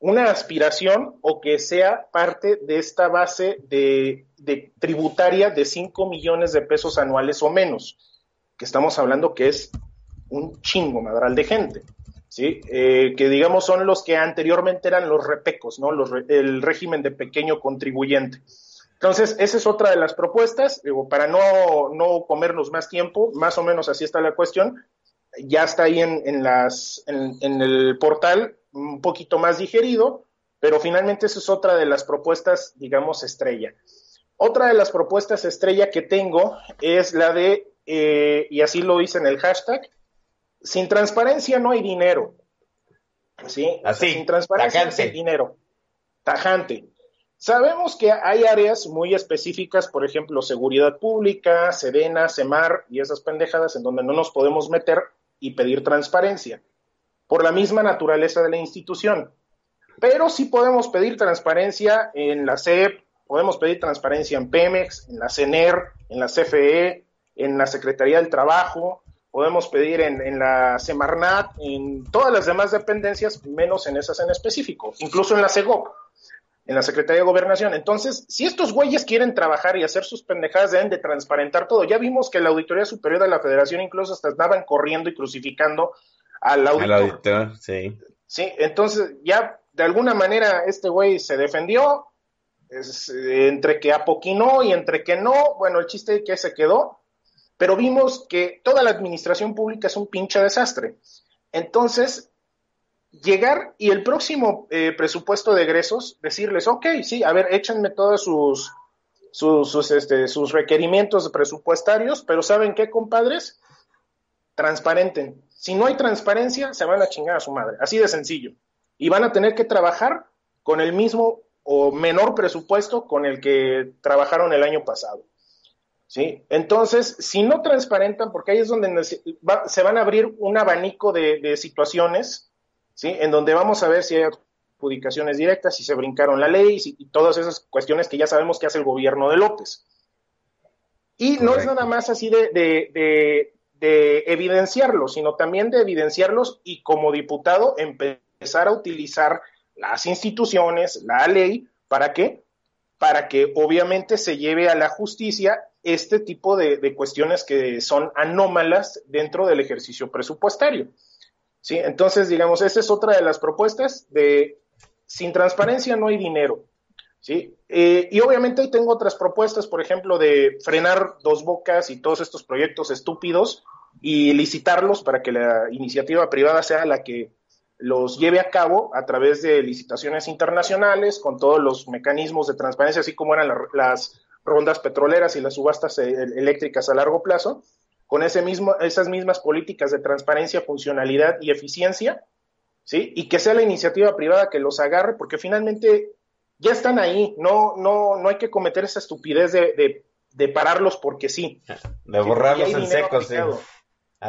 una aspiración o que sea parte de esta base de, tributaria de 5 millones de pesos anuales o menos, que estamos hablando que es un chingo madral de gente, ¿sí? Eh, que digamos son los que anteriormente eran los repecos, ¿no? Los, el régimen de pequeño contribuyente. Entonces, esa es otra de las propuestas, digo, para no, no comernos más tiempo, más o menos así está la cuestión, ya está ahí en, en las, en el portal un poquito más digerido, pero finalmente esa es otra de las propuestas, digamos, estrella. Otra de las propuestas estrella que tengo es la de, eh, y así lo hice en el hashtag, sin transparencia no hay dinero. ¿Sí? Así, sin transparencia no hay dinero. Tajante. Sabemos que hay áreas muy específicas, por ejemplo, seguridad pública, Sedena, Semar y esas pendejadas en donde no nos podemos meter y pedir transparencia por la misma naturaleza de la institución. Pero sí podemos pedir transparencia en la CEP, podemos pedir transparencia en Pemex, en la CENER, en la CFE, en la Secretaría del Trabajo, podemos pedir en, la Semarnat, en todas las demás dependencias, menos en esas en específico, incluso en la CEGOP, en la Secretaría de Gobernación. Entonces, si estos güeyes quieren trabajar y hacer sus pendejadas, deben de transparentar todo. Ya vimos que la Auditoría Superior de la Federación incluso hasta estaban corriendo y crucificando al auditor. sí. Sí, entonces ya de alguna manera este güey se defendió, entre que apoquinó y entre que no, bueno, el chiste es que se quedó, pero vimos que toda la administración pública es un pinche desastre. Entonces, llegar y el próximo eh, presupuesto de egresos decirles, ok, sí, a ver, échenme todos sus, sus, sus, este, sus requerimientos presupuestarios, pero ¿saben qué, compadres? Transparenten. Si no hay transparencia, se van a chingar a su madre, así de sencillo. Y van a tener que trabajar con el mismo o menor presupuesto con el que trabajaron el año pasado. ¿Sí? Entonces, si no transparentan, porque ahí es donde se van a abrir un abanico de, situaciones, ¿sí? En donde vamos a ver si hay adjudicaciones directas, si se brincaron la ley y todas esas cuestiones que ya sabemos que hace el gobierno de López. Y no es nada más así de, de, de evidenciarlos, sino también de evidenciarlos y como diputado empezar a utilizar las instituciones, la ley, ¿para qué? Para que obviamente se lleve a la justicia este tipo de, cuestiones que son anómalas dentro del ejercicio presupuestario. ¿Sí? Entonces, digamos, esa es otra de las propuestas de sin transparencia no hay dinero. ¿sí? Eh, y obviamente tengo otras propuestas, por ejemplo, de frenar dos bocas y todos estos proyectos estúpidos y licitarlos para que la iniciativa privada sea la que los lleve a cabo a través de licitaciones internacionales con todos los mecanismos de transparencia, así como eran las rondas petroleras y las subastas eh, eléctricas a largo plazo, con ese mismo, esas mismas políticas de transparencia, funcionalidad y eficiencia, ¿sí? Y que sea la iniciativa privada que los agarre, porque finalmente ya están ahí, no, no, no hay que cometer esa estupidez de, de, pararlos porque sí. De borrarlos en seco, sí.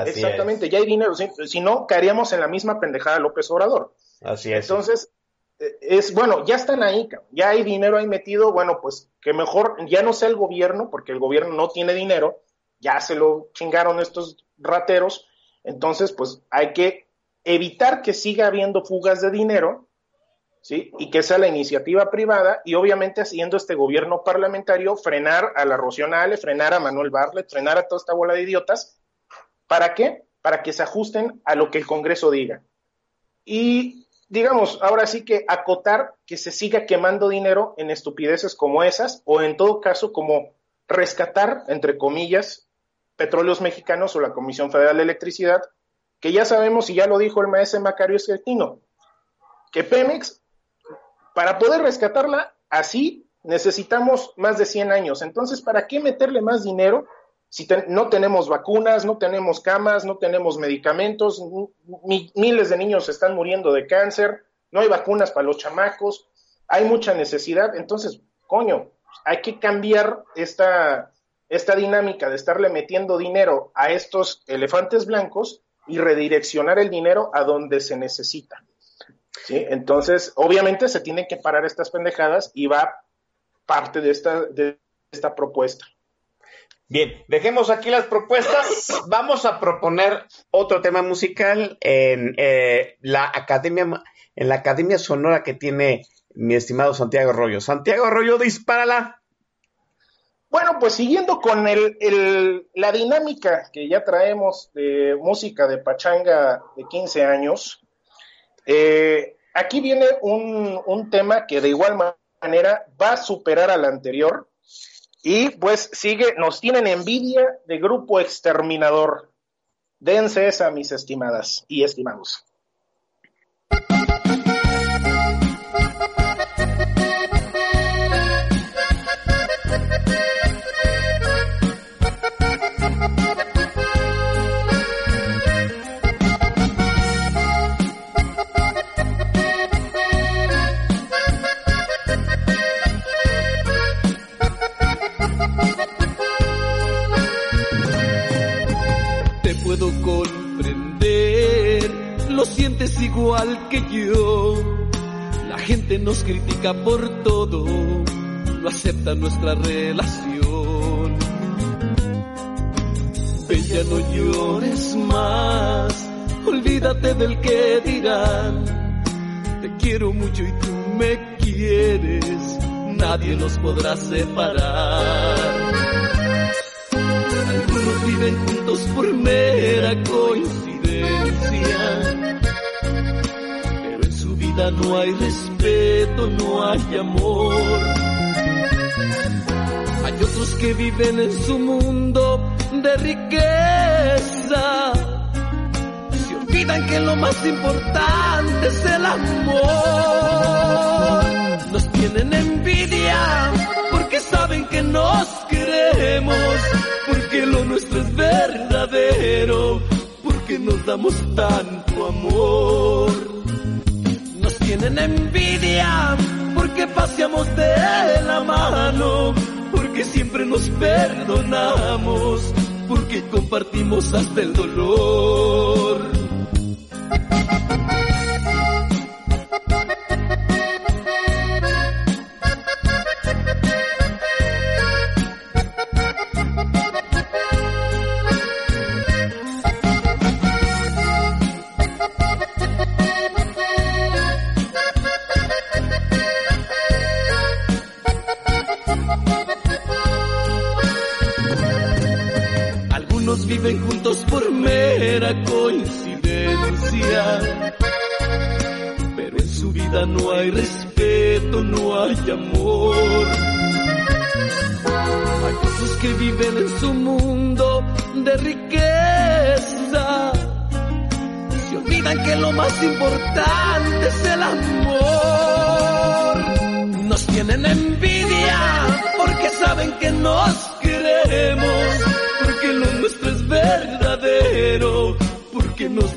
Exactamente, ya hay dinero. Si, no, caeríamos en la misma pendejada López Obrador. Así es. Entonces, eh, es bueno, ya están ahí, ya hay dinero ahí metido. Bueno, pues que mejor ya no sea el gobierno, porque el gobierno no tiene dinero, ya se lo chingaron estos rateros. Entonces, pues hay que evitar que siga habiendo fugas de dinero, ¿sí? Y que sea la iniciativa privada y obviamente haciendo este gobierno parlamentario frenar a la Rocionale, frenar a Manuel Barlet, frenar a toda esta bola de idiotas ¿Para qué? Para que se ajusten a lo que el Congreso diga. Y digamos, ahora sí que acotar que se siga quemando dinero en estupideces como esas, o en todo caso como rescatar, entre comillas, petróleos mexicanos o la Comisión Federal de Electricidad, que ya sabemos, y ya lo dijo el maestro Macario Esquetino, que Pemex, para poder rescatarla así, necesitamos más de 100 años. Entonces, ¿para qué meterle más dinero si no tenemos vacunas, no tenemos camas, no tenemos medicamentos, miles de niños están muriendo de cáncer, no hay vacunas para los chamacos, hay mucha necesidad, entonces, coño, hay que cambiar esta, esta dinámica de estarle metiendo dinero a estos elefantes blancos y redireccionar el dinero a donde se necesita. ¿Sí? Entonces, obviamente se tienen que parar estas pendejadas y va parte de esta, de esta propuesta. Bien, dejemos aquí las propuestas. Vamos a proponer otro tema musical en eh, la academia, en la academia sonora que tiene mi estimado Santiago Arroyo. Santiago Arroyo, dispárala. Bueno, pues siguiendo con el, la dinámica que ya traemos de música de pachanga de 15 años, eh, aquí viene un, un tema que de igual manera va a superar al anterior y pues sigue, nos tienen envidia de grupo exterminador. Dense esa, mis estimadas y estimados. Igual que yo. La gente nos critica por todo, no acepta nuestra relación. Ya no llores más, olvídate del que dirán. Te quiero mucho y tú me quieres, nadie nos podrá separar. Algunos viven juntos por mera coincidencia no hay respeto, no hay amor. Hay otros que viven en su mundo de riqueza. Se olvidan que lo más importante es el amor. Nos tienen envidia porque saben que nos queremos, porque lo nuestro es verdadero, porque nos damos tanto amor. Tienen envidia porque paseamos de la mano, porque siempre nos perdonamos porque compartimos hasta el dolor.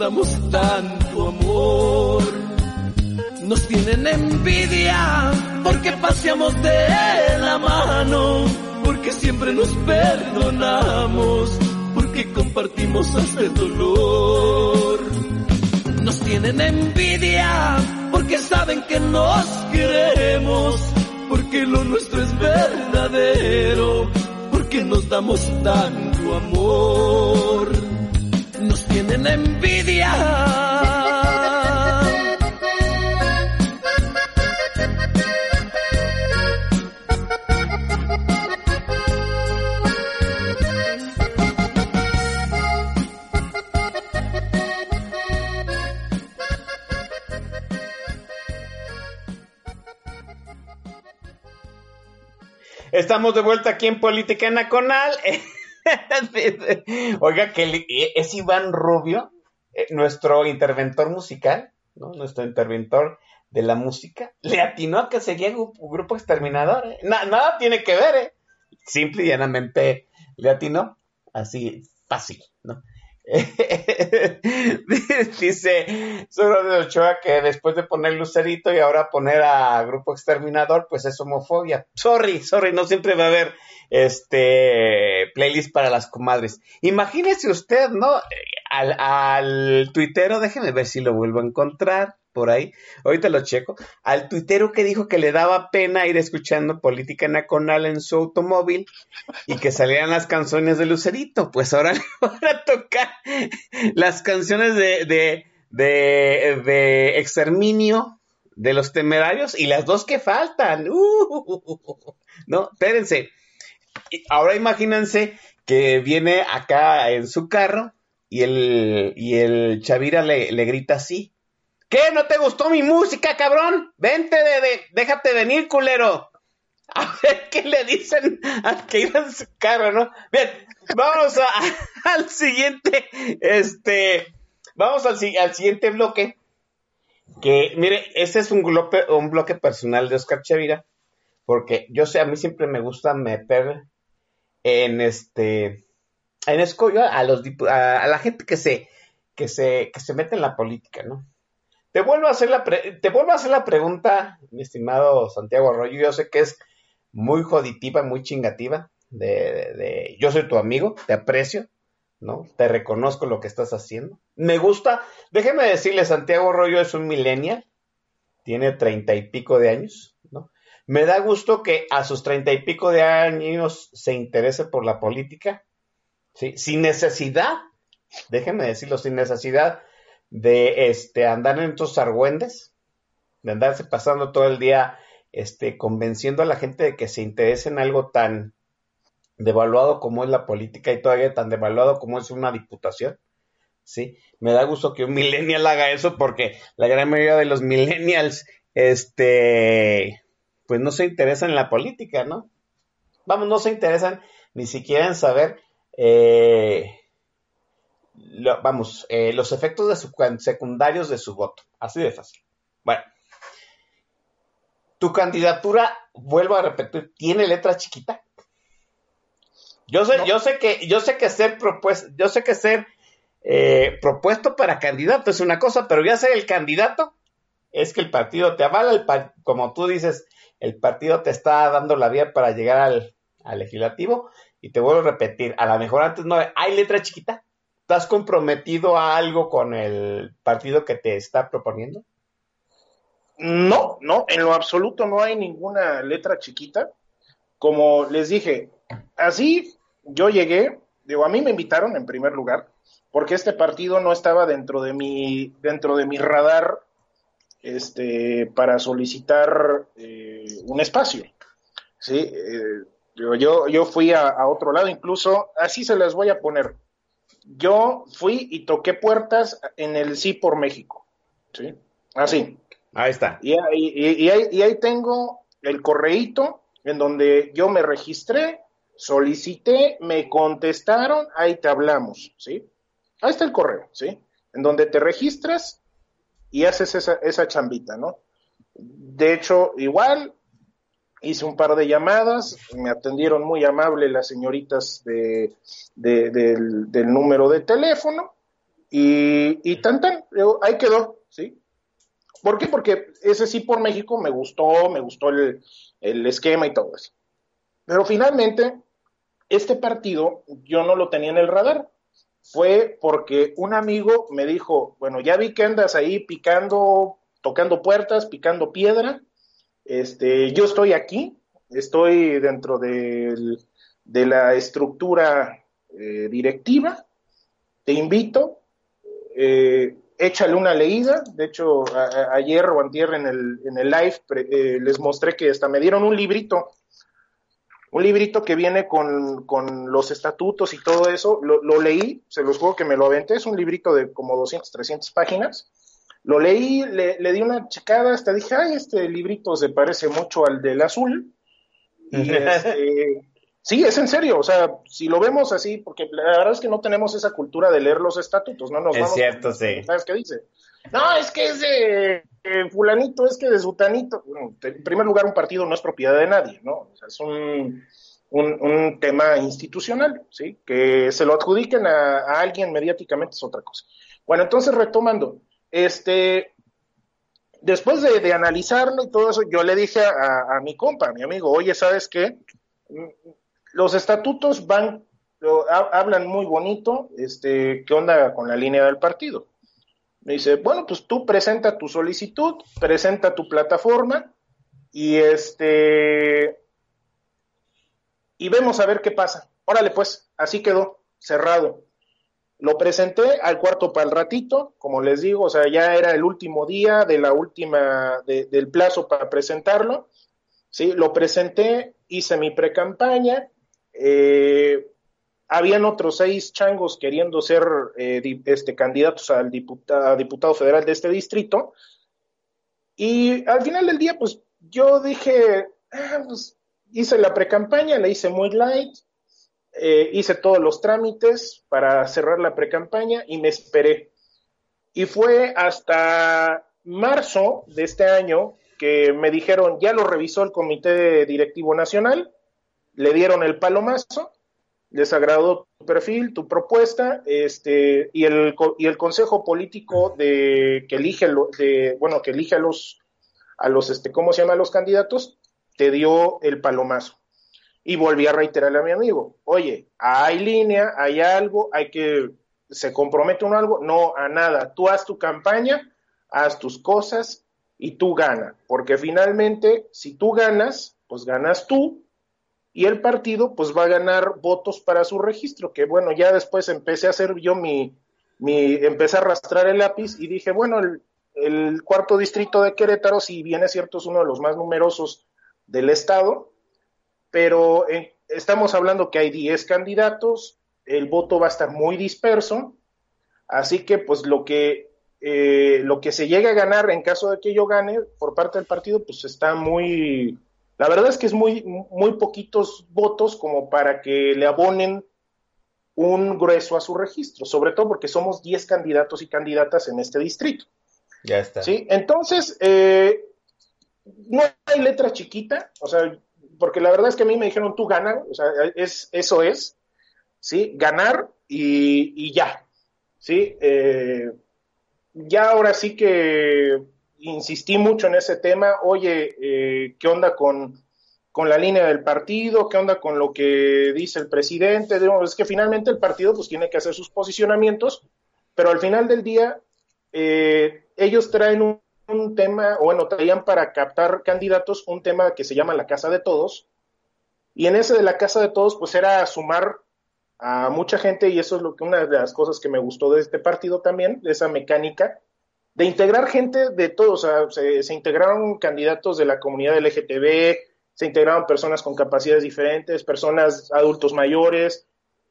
Damos tanto amor. Nos tienen envidia porque paseamos de la mano, porque siempre nos perdonamos, porque compartimos hasta el dolor. Nos tienen envidia porque saben que nos queremos, porque lo nuestro es verdadero que nos damos tanto amor. Tienen envidia Estamos de vuelta aquí en Política Nacional. Oiga, que es Iván Rubio, eh, nuestro interventor musical, ¿no? Nuestro interventor de la música. Le atinó a que seguía grupo, grupo exterminador. ¿eh? nada tiene que ver, ¿eh? Simple y llanamente le atinó. Así, fácil, ¿no? Dice Soro de Ochoa que después de poner Lucerito y ahora poner a Grupo Exterminador, pues es homofobia. Sorry, sorry, no siempre va a haber este playlist para las comadres. Imagínese usted, ¿no? Al, al tuitero, déjeme ver si lo vuelvo a encontrar por ahí, ahorita lo checo, al tuitero que dijo que le daba pena ir escuchando política nacional en su automóvil y que salieran las canciones de Lucerito, pues ahora le van a tocar las canciones de, de, de, exterminio de los temerarios y las dos que faltan. No, espérense. Ahora imagínense que viene acá en su carro y el, y el Chavira le grita así ¿Qué? ¿No te gustó mi música, cabrón? Vente de, déjate venir, culero. A ver qué le dicen al que iba en su carro, ¿no? Bien, vamos al siguiente, este, vamos al, siguiente bloque. Que, mire, este es un bloque, un bloque personal de Oscar Chavira, porque yo sé, a mí siempre me gusta meter en este, en escollo a los a, la gente que se, que se, que se mete en la política, ¿no? Te vuelvo a hacer la, te vuelvo a hacer la pregunta, mi estimado Santiago Arroyo. Yo sé que es muy joditiva, muy chingativa. De, yo soy tu amigo, te aprecio, ¿no? Te reconozco lo que estás haciendo. Me gusta, déjeme decirle, Santiago Arroyo es un millennial, tiene treinta y pico de años, ¿no? Me da gusto que a sus treinta y pico de años se interese por la política. Sin necesidad, déjeme decirlo, sin necesidad de este, andar en estos argüendes, de andarse pasando todo el día este, convenciendo a la gente de que se interese en algo tan devaluado como es la política y todavía tan devaluado como es una diputación. Sí, me da gusto que un millennial haga eso porque la gran mayoría de los millennials, este, pues no se interesan en la política, ¿no? Vamos, no se interesan ni siquiera en saber eh, lo- vamos, eh, los efectos de su- secundarios de su voto. Así de fácil. Bueno. Tu candidatura, vuelvo a repetir, ¿tiene letra chiquita? Yo sé, No. yo sé que, yo sé que ser propuesto, yo sé que ser eh, propuesto para candidato es una cosa, pero ya ser el candidato es que el partido te avala, el par- como tú dices, el partido te está dando la vía para llegar al, al legislativo. Y te vuelvo a repetir, a lo mejor antes no hay letra chiquita. ¿Estás comprometido a algo con el partido que te está proponiendo? No, no, en lo absoluto no hay ninguna letra chiquita. Como les dije, así yo llegué, digo, a mí me invitaron en primer lugar, porque este partido no estaba dentro de mi, dentro de mi radar este, para solicitar eh, un espacio. Sí, eh, yo, yo, fui a, a otro lado, incluso así se las voy a poner. Yo fui y toqué puertas en el Sí por México. ¿sí? Así. Ahí está. Y ahí, y- y ahí- y ahí tengo el correíto en donde yo me registré, solicité, me contestaron, ahí te hablamos, ¿sí? Ahí está el correo, ¿sí? En donde te registras y haces esa, esa chambita, ¿no? De hecho, igual hice un par de llamadas, me atendieron muy amable las señoritas de, de- del, número de teléfono y, y tan tan, ahí quedó, ¿sí? ¿Por qué? Porque ese sí por México me gustó, me gustó el, el esquema y todo eso. Pero finalmente, este partido yo no lo tenía en el radar. Fue porque un amigo me dijo, bueno, ya vi que andas ahí picando, tocando puertas, picando piedra. Este, yo estoy aquí, estoy dentro del- de la estructura eh, directiva. Te invito, eh, échale una leída. De hecho, ayer o antier en el, en el live eh, les mostré que hasta me dieron un librito, un librito que viene con, con los estatutos y todo eso. Lo, lo leí, se los juego que me lo aventé, es un librito de como 200, 300 páginas. Lo leí, le, le di una checada, hasta dije, ay, este librito se parece mucho al del azul. Y este, sí, es en serio, o sea, si lo vemos así, porque la verdad es que no tenemos esa cultura de leer los estatutos, no nos Es vamos cierto, con- sí. ¿Sabes qué dice? No, es que es de fulanito, es que de sutanito. Bueno, en primer lugar, un partido no es propiedad de nadie, ¿no? O sea, es un, un, un tema institucional, ¿sí? Que se lo adjudiquen a, a alguien mediáticamente es otra cosa. Bueno, entonces retomando, este, después de, de analizarlo y todo eso, yo le dije a, a mi compa, a mi amigo, oye, ¿sabes qué? Los estatutos van, hablan muy bonito, este, ¿qué onda con la línea del partido? Me dice, bueno, pues tú presenta tu solicitud, presenta tu plataforma y este y vemos a ver qué pasa. Órale, pues, así quedó, cerrado. Lo presenté al cuarto para el ratito, como les digo, o sea, ya era el último día de la última, de- del plazo para presentarlo. Sí, lo presenté, hice mi pre-campaña, eh, habían otros seis changos queriendo ser eh, este, candidatos al diputado federal de este distrito. Y al final del día, pues yo dije, ah, pues, hice la pre-campaña, la hice muy light, eh, hice todos los trámites para cerrar la pre-campaña y me esperé. Y fue hasta marzo de este año que me dijeron, ya lo revisó el Comité Directivo Nacional, le dieron el palomazo, les agradó tu perfil, tu propuesta, este, y el, y el Consejo Político de, que elige, de, bueno, que elige a los, a los, este, ¿cómo se llama? A los candidatos, te dio el palomazo. Y volví a reiterarle a mi amigo, oye, hay línea, hay algo, hay que, se compromete uno algo, no a nada, tú haz tu campaña, haz tus cosas y tú gana, porque finalmente, si tú ganas, pues ganas tú, y el partido pues va a ganar votos para su registro, que bueno, ya después empecé a hacer yo mi, mi empecé a arrastrar el lápiz y dije, bueno, el, el cuarto distrito de Querétaro, si bien es cierto, es uno de los más numerosos del estado, pero eh, estamos hablando que hay 10 candidatos, el voto va a estar muy disperso, así que pues lo que eh, lo que se llegue a ganar en caso de que yo gane por parte del partido, pues está muy, la verdad es que es muy, muy poquitos votos como para que le abonen un grueso a su registro, sobre todo porque somos 10 candidatos y candidatas en este distrito. Ya está. ¿sí? Entonces, eh, no hay letra chiquita, o sea, porque la verdad es que a mí me dijeron, tú ganas, o sea, es, eso es, ¿sí? Ganar y, y ya, ¿sí? Eh, ya ahora sí que insistí mucho en ese tema, oye, eh, ¿qué onda con, con, la línea del partido? ¿Qué onda con lo que dice el presidente? Es que finalmente el partido pues tiene que hacer sus posicionamientos, pero al final del día eh, ellos traen un, un tema, o bueno, traían para captar candidatos un tema que se llama la Casa de Todos, y en ese de la Casa de Todos pues era sumar a mucha gente y eso es lo que una de las cosas que me gustó de este partido también, de esa mecánica, de integrar gente de todos, o sea, se, integraron candidatos de la comunidad LGTB, se integraron personas con capacidades diferentes, personas adultos mayores,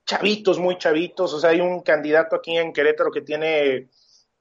chavitos, muy chavitos, o sea, hay un candidato aquí en Querétaro que tiene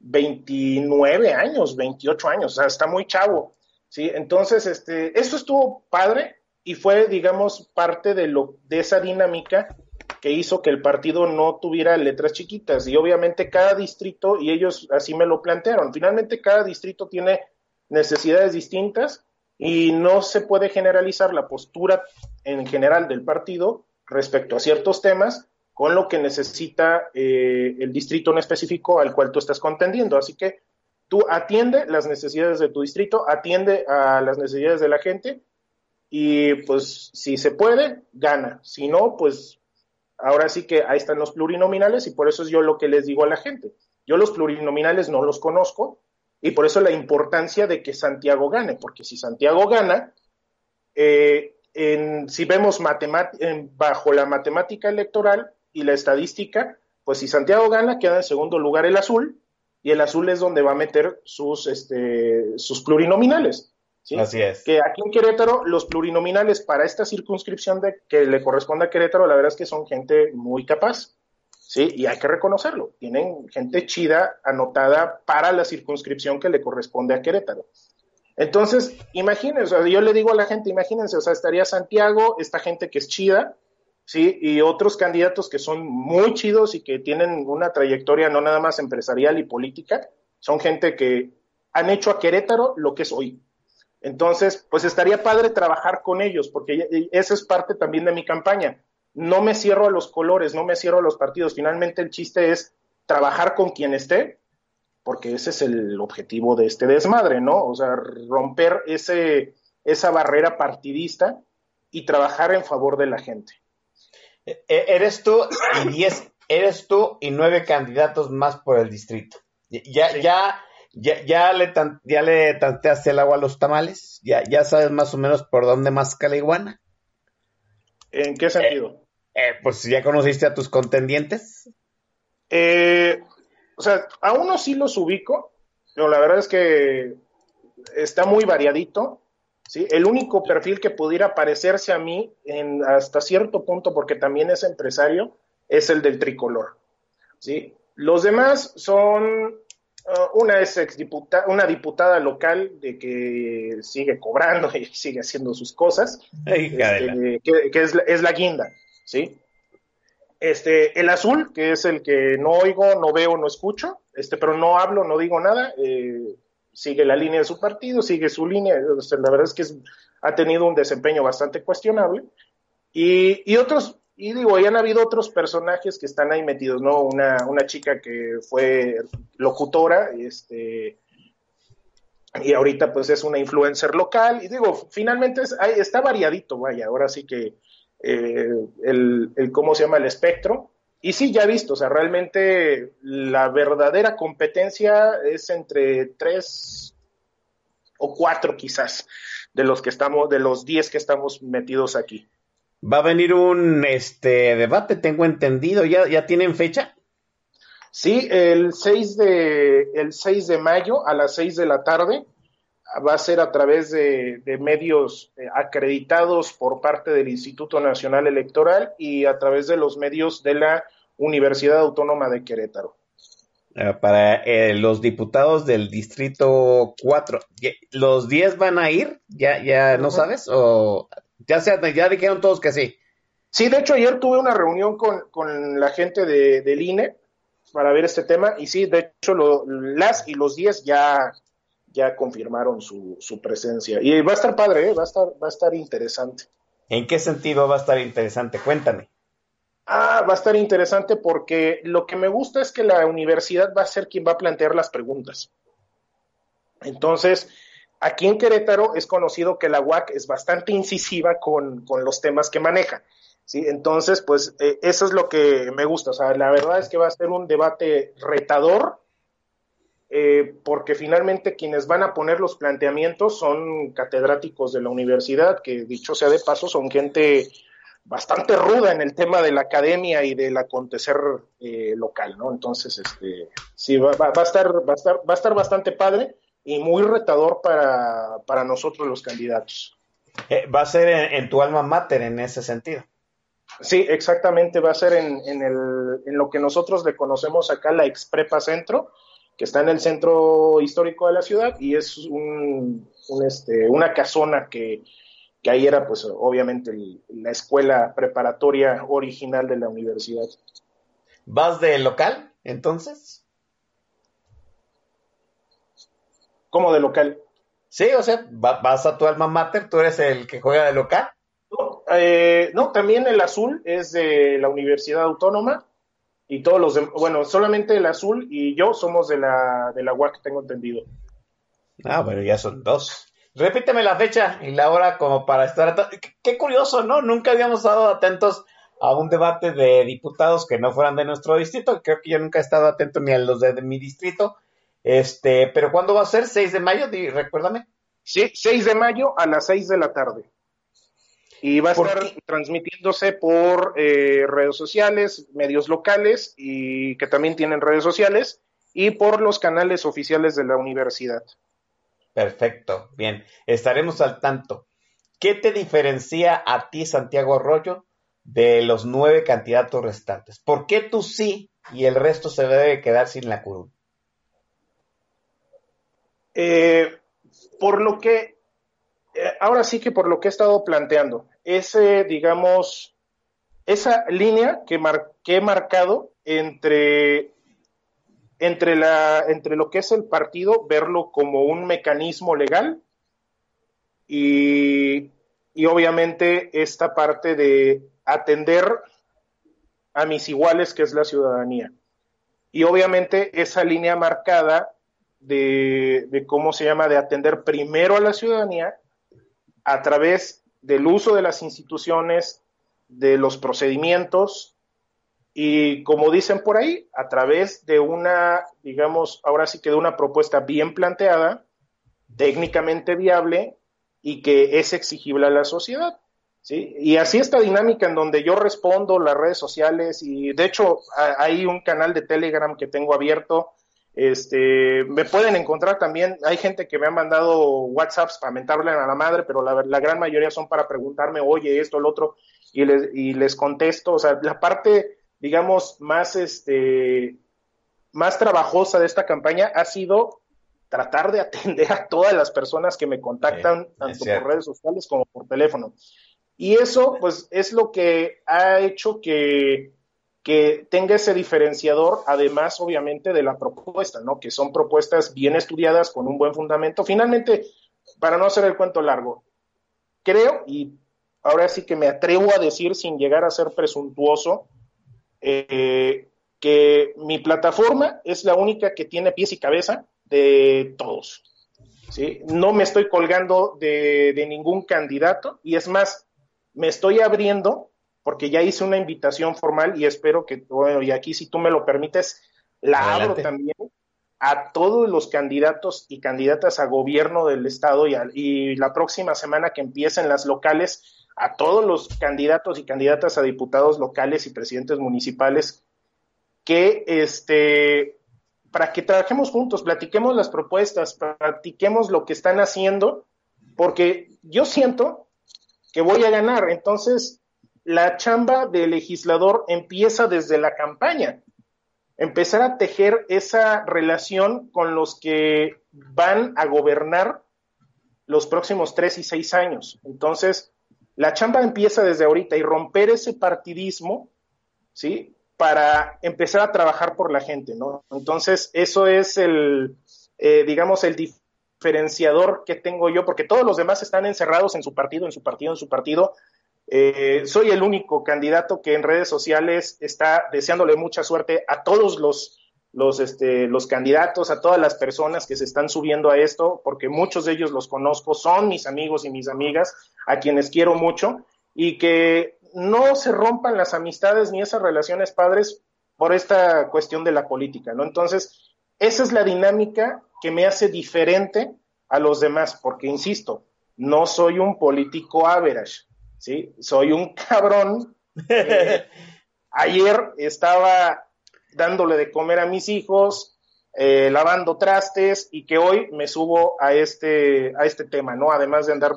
29 años, 28 años, o sea, está muy chavo, ¿sí? Entonces, este, eso estuvo padre y fue, digamos, parte de, lo, de esa dinámica que hizo que el partido no tuviera letras chiquitas. Y obviamente cada distrito, y ellos así me lo plantearon, finalmente cada distrito tiene necesidades distintas y no se puede generalizar la postura en general del partido respecto a ciertos temas con lo que necesita eh, el distrito en específico al cual tú estás contendiendo. Así que tú atiende las necesidades de tu distrito, atiende a las necesidades de la gente y pues si se puede, gana. Si no, pues ahora sí que ahí están los plurinominales y por eso es yo lo que les digo a la gente. Yo los plurinominales no los conozco y por eso la importancia de que Santiago gane, porque si Santiago gana, eh, en, si vemos bajo la matemática electoral y la estadística, pues si Santiago gana, queda en segundo lugar el azul y el azul es donde va a meter sus, este, sus plurinominales. Así es. Que aquí en Querétaro, los plurinominales para esta circunscripción de, que le corresponde a Querétaro, la verdad es que son gente muy capaz. Sí, y hay que reconocerlo. Tienen gente chida anotada para la circunscripción que le corresponde a Querétaro. Entonces, imagínense, yo le digo a la gente, imagínense, o sea, estaría Santiago, esta gente que es chida, ¿sí? Y otros candidatos que son muy chidos y que tienen una trayectoria no nada más empresarial y política, son gente que han hecho a Querétaro lo que es hoy. Entonces, pues estaría padre trabajar con ellos, porque esa es parte también de mi campaña. No me cierro a los colores, no me cierro a los partidos. Finalmente el chiste es trabajar con quien esté, porque ese es el objetivo de este desmadre, ¿no? O sea, romper ese, esa barrera partidista y trabajar en favor de la gente. E, e, eres tú y diez, eres tú y nueve candidatos más por el distrito. Ya, ya ¿Ya, ya, le, ya le tanteaste el agua a los tamales? ¿Ya, ¿Ya sabes más o menos por dónde más la iguana? ¿En qué sentido? Eh, eh, pues ya conociste a tus contendientes. Eh, o sea, a uno sí los ubico, pero la verdad es que está muy variadito. ¿Sí? El único perfil que pudiera parecerse a mí en, hasta cierto punto, porque también es empresario, es el del tricolor. ¿sí? Los demás son Uh, una es exdiputada, una diputada local de que sigue cobrando y sigue haciendo sus cosas, este, que, es, es, la guinda, ¿sí? Este, el azul, que es el que no oigo, no veo, no escucho, este, pero no hablo, no digo nada, eh, sigue la línea de su partido, sigue su línea, la verdad es que ha tenido un desempeño bastante cuestionable, y, otros y digo, ya han habido otros personajes que están ahí metidos, ¿no? Una, una chica que fue locutora, este, y ahorita pues es una influencer local, y digo, finalmente está variadito, vaya, ahora sí que eh, el, ¿cómo se llama? El espectro. Y sí, ya he visto, o sea, realmente la verdadera competencia es entre tres o cuatro quizás de los que estamos, de los diez que estamos metidos aquí. Va a venir un este debate, tengo entendido. ¿Ya, ya tienen fecha? Sí, el 6, de, el 6 de mayo a las 6 de la tarde va a ser a través de, medios eh, acreditados por parte del Instituto Nacional Electoral y a través de los medios de la Universidad Autónoma de Querétaro. Ah, para eh, los diputados del Distrito 4, ¿los 10 van a ir? ¿Ya, ya no sabes? ¿O ya, se, ya dijeron todos que sí. Sí, de hecho ayer tuve una reunión con, con la gente de, del INE para ver este tema y sí, de hecho lo, las y los 10 ya, ya confirmaron su, su presencia. Y va a estar padre, ¿eh? va, a estar, va a estar interesante. ¿En qué sentido va a estar interesante? Cuéntame. Ah, va a estar interesante porque lo que me gusta es que la universidad va a ser quien va a plantear las preguntas. Entonces, aquí en Querétaro es conocido que la UAC es bastante incisiva con, con los temas que maneja. ¿sí? Entonces, pues eh, eso es lo que me gusta. O sea, la verdad es que va a ser un debate retador, eh, porque finalmente quienes van a poner los planteamientos son catedráticos de la universidad, que dicho sea de paso, son gente bastante ruda en el tema de la academia y del acontecer eh, local, ¿no? Entonces, este, sí, va, va, va, a estar, va, a estar, va a estar bastante padre y muy retador para, para nosotros los candidatos. Eh, va a ser en, en, tu alma mater en ese sentido. Sí, exactamente, va a ser en, en, el, en lo que nosotros le conocemos acá la Exprepa Centro, que está en el centro histórico de la ciudad y es un, un este, una casona que, que ahí era pues obviamente el, la escuela preparatoria original de la universidad. ¿Vas de local entonces? ¿Cómo de local? Sí, o sea, vas a tu alma mater, tú eres el que juega de local. No, eh, no, también el azul es de la Universidad Autónoma y todos los, bueno, solamente el azul y yo somos de la, de la UAC, tengo entendido. Ah, bueno, ya son dos. Repíteme la fecha y la hora como para estar... Qué curioso, ¿no? Nunca habíamos estado atentos a un debate de diputados que no fueran de nuestro distrito. Creo que yo nunca he estado atento ni a los de, de mi distrito. Este, pero ¿cuándo va a ser? ¿6 de mayo? Recuérdame. Sí, 6 de mayo a las 6 de la tarde. Y va a estar qué? transmitiéndose por eh, redes sociales, medios locales y que también tienen redes sociales y por los canales oficiales de la universidad. Perfecto, bien. Estaremos al tanto. ¿Qué te diferencia a ti, Santiago Arroyo, de los nueve candidatos restantes? ¿Por qué tú sí y el resto se debe quedar sin la curul? Eh, por lo que, eh, ahora sí que por lo que he estado planteando, ese, digamos, esa línea que, mar, que he marcado entre entre, la, entre lo que es el partido, verlo como un mecanismo legal y, y obviamente esta parte de atender a mis iguales, que es la ciudadanía. Y obviamente esa línea marcada de, de, cómo se llama, de atender primero a la ciudadanía a través del uso de las instituciones, de los procedimientos y como dicen por ahí, a través de una, digamos, ahora sí que de una propuesta bien planteada, técnicamente viable y que es exigible a la sociedad. ¿sí? Y así esta dinámica en donde yo respondo las redes sociales y de hecho hay un canal de Telegram que tengo abierto. Este, me pueden encontrar también, hay gente que me ha mandado WhatsApps para mentarle a la madre, pero la, la gran mayoría son para preguntarme, oye, esto, el otro, y les, y les contesto. O sea, la parte digamos, más, este, más trabajosa de esta campaña ha sido tratar de atender a todas las personas que me contactan, sí, tanto por redes sociales como por teléfono. Y eso, pues, es lo que ha hecho que, que tenga ese diferenciador, además, obviamente, de la propuesta, ¿no? Que son propuestas bien estudiadas, con un buen fundamento. Finalmente, para no hacer el cuento largo, creo, y ahora sí que me atrevo a decir sin llegar a ser presuntuoso, eh, que mi plataforma es la única que tiene pies y cabeza de todos. ¿sí? No me estoy colgando de, de, ningún candidato y es más, me estoy abriendo porque ya hice una invitación formal y espero que, bueno, y aquí si tú me lo permites, la Adelante. abro también a todos los candidatos y candidatas a gobierno del estado y, a, y la próxima semana que empiecen las locales, a todos los candidatos y candidatas a diputados locales y presidentes municipales que este para que trabajemos juntos, platiquemos las propuestas, practiquemos lo que están haciendo, porque yo siento que voy a ganar. Entonces, la chamba del legislador empieza desde la campaña. Empezar a tejer esa relación con los que van a gobernar los próximos tres y seis años. Entonces, la chamba empieza desde ahorita y romper ese partidismo, ¿sí? Para empezar a trabajar por la gente, ¿no? Entonces, eso es el, eh, digamos, el diferenciador que tengo yo, porque todos los demás están encerrados en su partido, en su partido, en su partido. Eh, soy el único candidato que en redes sociales está deseándole mucha suerte a todos los los, este, los candidatos, a todas las personas que se están subiendo a esto, porque muchos de ellos los conozco, son mis amigos y mis amigas, a quienes quiero mucho, y que no se rompan las amistades ni esas relaciones padres por esta cuestión de la política, ¿no? Entonces, esa es la dinámica que me hace diferente a los demás, porque, insisto, no soy un político average, ¿sí? Soy un cabrón. ayer estaba dándole de comer a mis hijos, eh, lavando trastes y que hoy me subo a este, a este tema, ¿no? Además de andar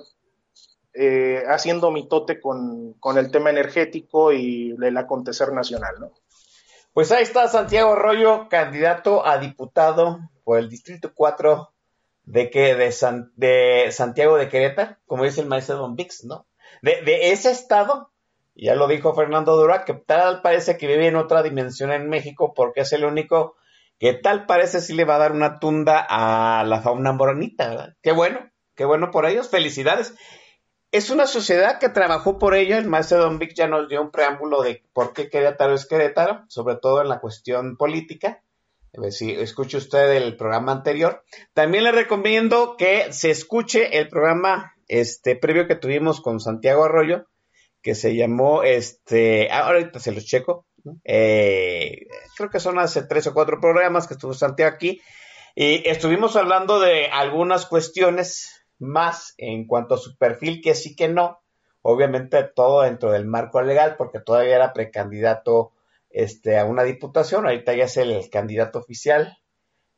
eh, haciendo mi tote con, con, el tema energético y el acontecer nacional, ¿no? Pues ahí está Santiago Arroyo, candidato a diputado por el Distrito 4 de, que, de, de Santiago de Querétaro, como dice el maestro Don Vix, ¿no? De, ese estado ya lo dijo Fernando Dura, que tal parece que vive en otra dimensión en México porque es el único que tal parece sí le va a dar una tunda a la fauna moronita, ¿verdad? Qué bueno, qué bueno por ellos, felicidades. Es una sociedad que trabajó por ello, el maestro Don Vic ya nos dio un preámbulo de por qué Querétaro es Querétaro, sobre todo en la cuestión política. Si escuche usted el programa anterior. También le recomiendo que se escuche el programa este previo que tuvimos con Santiago Arroyo, que se llamó, este, ah, ahorita se los checo, eh, creo que son hace tres o cuatro programas que estuvo Santiago aquí, y estuvimos hablando de algunas cuestiones más en cuanto a su perfil, que sí que no, obviamente todo dentro del marco legal, porque todavía era precandidato este, a una diputación, ahorita ya es el candidato oficial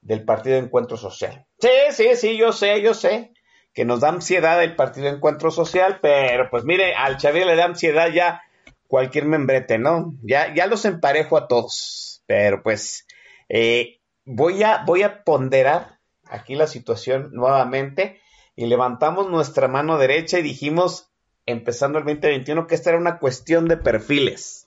del Partido de Encuentro Social. Sí, sí, sí, yo sé, yo sé que nos da ansiedad el Partido Encuentro Social, pero pues mire, al Xavier le da ansiedad ya cualquier membrete, ¿no? Ya, ya los emparejo a todos, pero pues eh, voy, a, voy a ponderar aquí la situación nuevamente y levantamos nuestra mano derecha y dijimos, empezando el 2021, que esta era una cuestión de perfiles.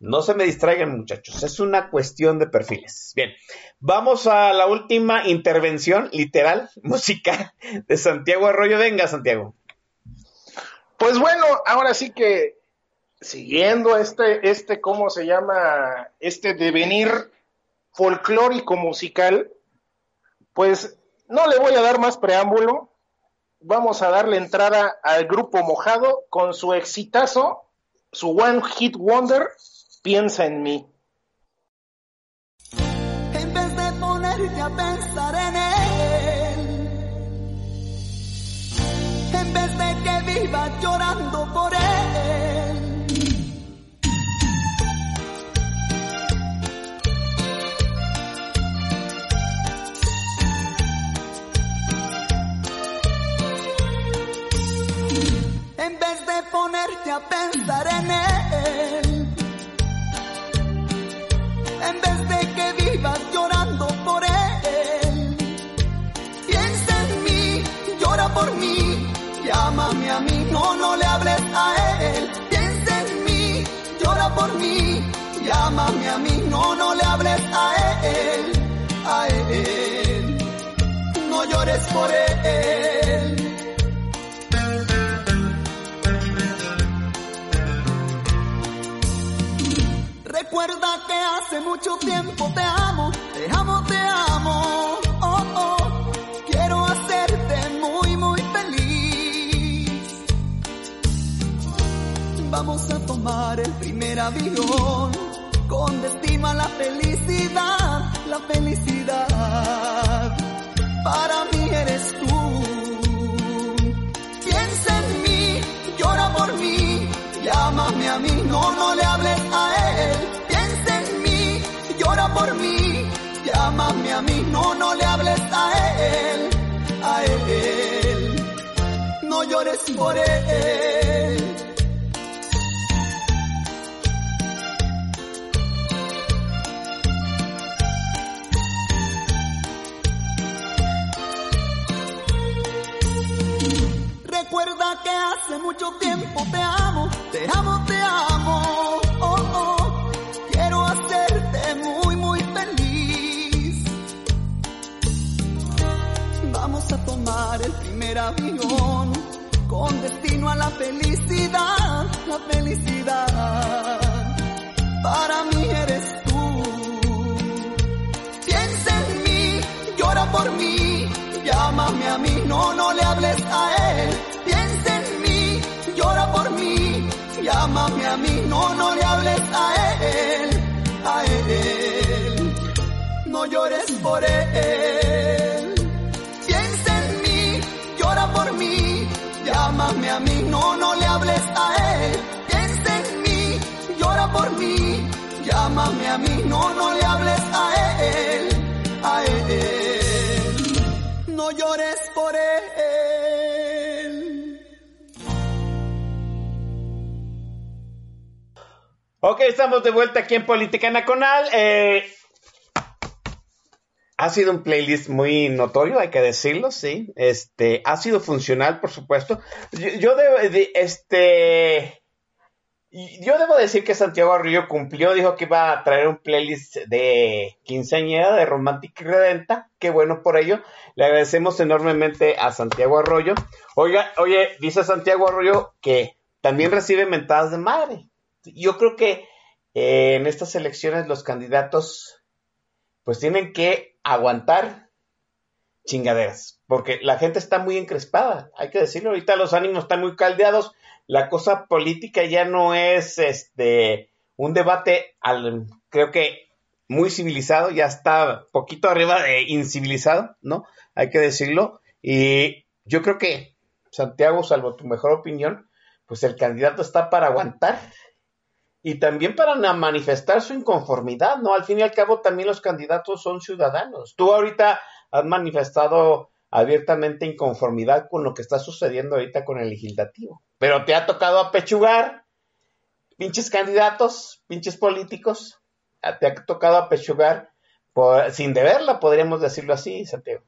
No se me distraigan muchachos, es una cuestión de perfiles. Bien, vamos a la última intervención literal, musical, de Santiago Arroyo. Venga, Santiago. Pues bueno, ahora sí que siguiendo este, este, ¿cómo se llama? Este devenir folclórico musical, pues no le voy a dar más preámbulo. Vamos a darle entrada al grupo mojado con su exitazo, su One Hit Wonder, piensa en mí. En vez de ponerte a pensar en él, en vez de que viva llorando por él. En vez de ponerte a pensar en él en vez de que vivas llorando por él. Piensa en mí, llora por mí, llámame a mí, no, no le hables a él. Piensa en mí, llora por mí, llámame a mí, no, no le hables a él, a él. No llores por él. Recuerda que hace mucho tiempo te amo, te amo, te amo. Oh, oh, quiero hacerte muy, muy feliz. Vamos a tomar el primer avión con destino a la felicidad, la felicidad. Para mí eres tú. Piensa en mí, llora por mí, llámame a mí, no, no le hables a él llámame a mí, no, no le hables a él, a él, no llores por él. Recuerda que hace mucho tiempo te amo, te amo, te amo. Avión con destino a la felicidad, la felicidad. Para mí eres tú. Piensa en mí, llora por mí, llámame a mí, no, no le hables a él. Piensa en mí, llora por mí, llámame a mí, no, no le hables a él, a él. No llores por él. Por mí, llámame a mí, no, no le hables a él. Piensa en mí, llora por mí, llámame a mí, no, no le hables a él, a él. No llores por él. Ok, estamos de vuelta aquí en Política Nacional. Eh, ha sido un playlist muy notorio, hay que decirlo, sí. Este, ha sido funcional, por supuesto. Yo, debo, de- este, yo debo decir que Santiago Arroyo cumplió, dijo que iba a traer un playlist de quinceañera, de romántica y redenta. Qué bueno por ello. Le agradecemos enormemente a Santiago Arroyo. Oiga, oye, dice Santiago Arroyo que también recibe mentadas de madre. Yo creo que eh, en estas elecciones los candidatos pues tienen que aguantar chingaderas, porque la gente está muy encrespada, hay que decirlo, ahorita los ánimos están muy caldeados, la cosa política ya no es este un debate al creo que muy civilizado, ya está poquito arriba de incivilizado, ¿no? Hay que decirlo y yo creo que Santiago, salvo tu mejor opinión, pues el candidato está para aguantar y también para manifestar su inconformidad, ¿no? Al fin y al cabo también los candidatos son ciudadanos. Tú ahorita has manifestado abiertamente inconformidad con lo que está sucediendo ahorita con el legislativo, pero te ha tocado apechugar pinches candidatos, pinches políticos, te ha tocado apechugar sin deberla, podríamos decirlo así, Santiago.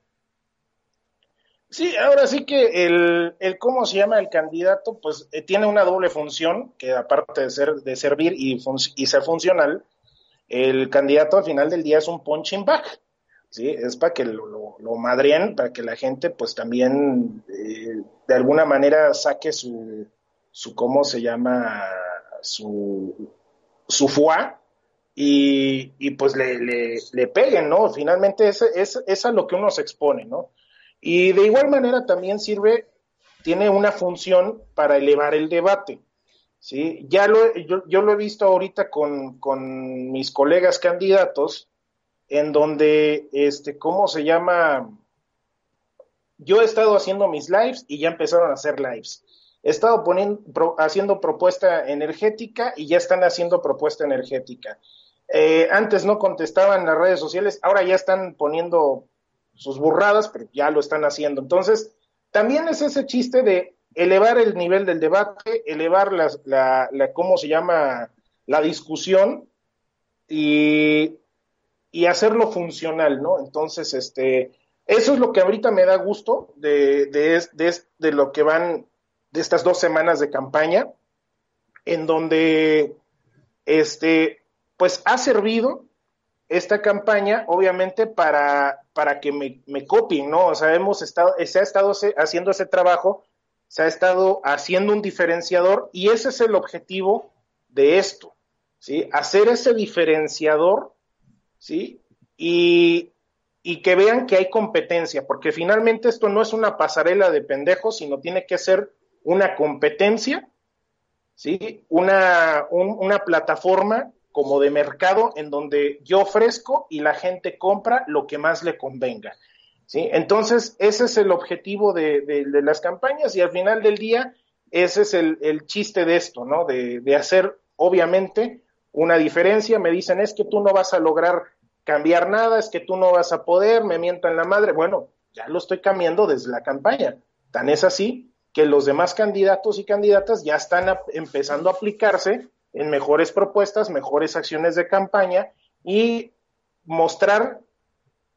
Sí, ahora sí que el, el cómo se llama el candidato, pues eh, tiene una doble función, que aparte de ser de servir y, y ser funcional, el candidato al final del día es un punching bag, ¿sí? Es para que lo, lo, lo madreen, para que la gente pues también eh, de alguna manera saque su, su ¿cómo se llama? Su, su foie y, y pues le, le, le peguen, ¿no? Finalmente es, es, es a lo que uno se expone, ¿no? Y de igual manera también sirve, tiene una función para elevar el debate. ¿sí? Ya lo, yo, yo lo he visto ahorita con, con mis colegas candidatos, en donde, este, ¿cómo se llama? Yo he estado haciendo mis lives y ya empezaron a hacer lives. He estado poniendo, haciendo propuesta energética y ya están haciendo propuesta energética. Eh, antes no contestaban las redes sociales, ahora ya están poniendo sus burradas, pero ya lo están haciendo. Entonces, también es ese chiste de elevar el nivel del debate, elevar la, la, la ¿cómo se llama? La discusión y, y, hacerlo funcional, ¿no? Entonces, este, eso es lo que ahorita me da gusto de, de, de, de lo que van de estas dos semanas de campaña, en donde, este, pues ha servido esta campaña, obviamente, para, para que me, me, copien, ¿no? O sea, hemos estado, se ha estado haciendo ese trabajo, se ha estado haciendo un diferenciador y ese es el objetivo de esto, ¿sí? Hacer ese diferenciador, ¿sí? Y, y que vean que hay competencia, porque finalmente esto no es una pasarela de pendejos, sino tiene que ser una competencia, ¿sí? Una, un, una plataforma como de mercado en donde yo ofrezco y la gente compra lo que más le convenga. ¿sí? Entonces, ese es el objetivo de, las campañas y al final del día, ese es el, chiste de esto, ¿no? De, hacer, obviamente, una diferencia. Me dicen, es que tú no vas a lograr cambiar nada, es que tú no vas a poder, me mientan la madre. Bueno, ya lo estoy cambiando desde la campaña. Tan es así que los demás candidatos y candidatas ya están empezando a aplicarse en mejores propuestas, mejores acciones de campaña y mostrar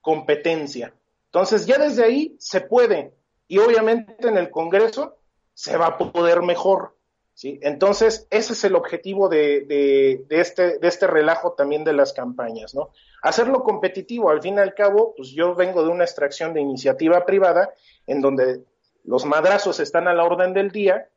competencia. Entonces, ya desde ahí se puede. Y obviamente en el Congreso, se va a poder mejor. ¿sí? Entonces, ese es el objetivo de, este, de este relajo también de las campañas, ¿no? Hacerlo competitivo, al fin y al cabo, pues yo vengo de una extracción de iniciativa privada en donde los madrazos están a la orden del día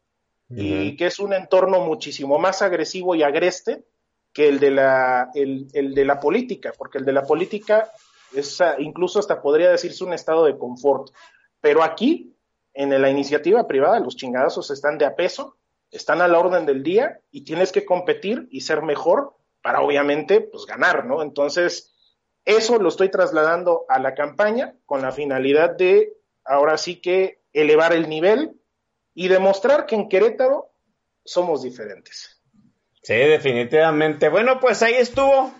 y que es un entorno muchísimo más agresivo y agreste que el de la, el, el de la política, porque el de la política es incluso hasta podría decirse un estado de confort. Pero aquí, en la iniciativa privada, los chingadazos están de a peso, están a la orden del día y tienes que competir y ser mejor para obviamente pues ganar, ¿no? Entonces, eso lo estoy trasladando a la campaña con la finalidad de ahora sí que elevar el nivel y demostrar que en Querétaro somos diferentes. Sí, definitivamente. Bueno, pues ahí estuvo.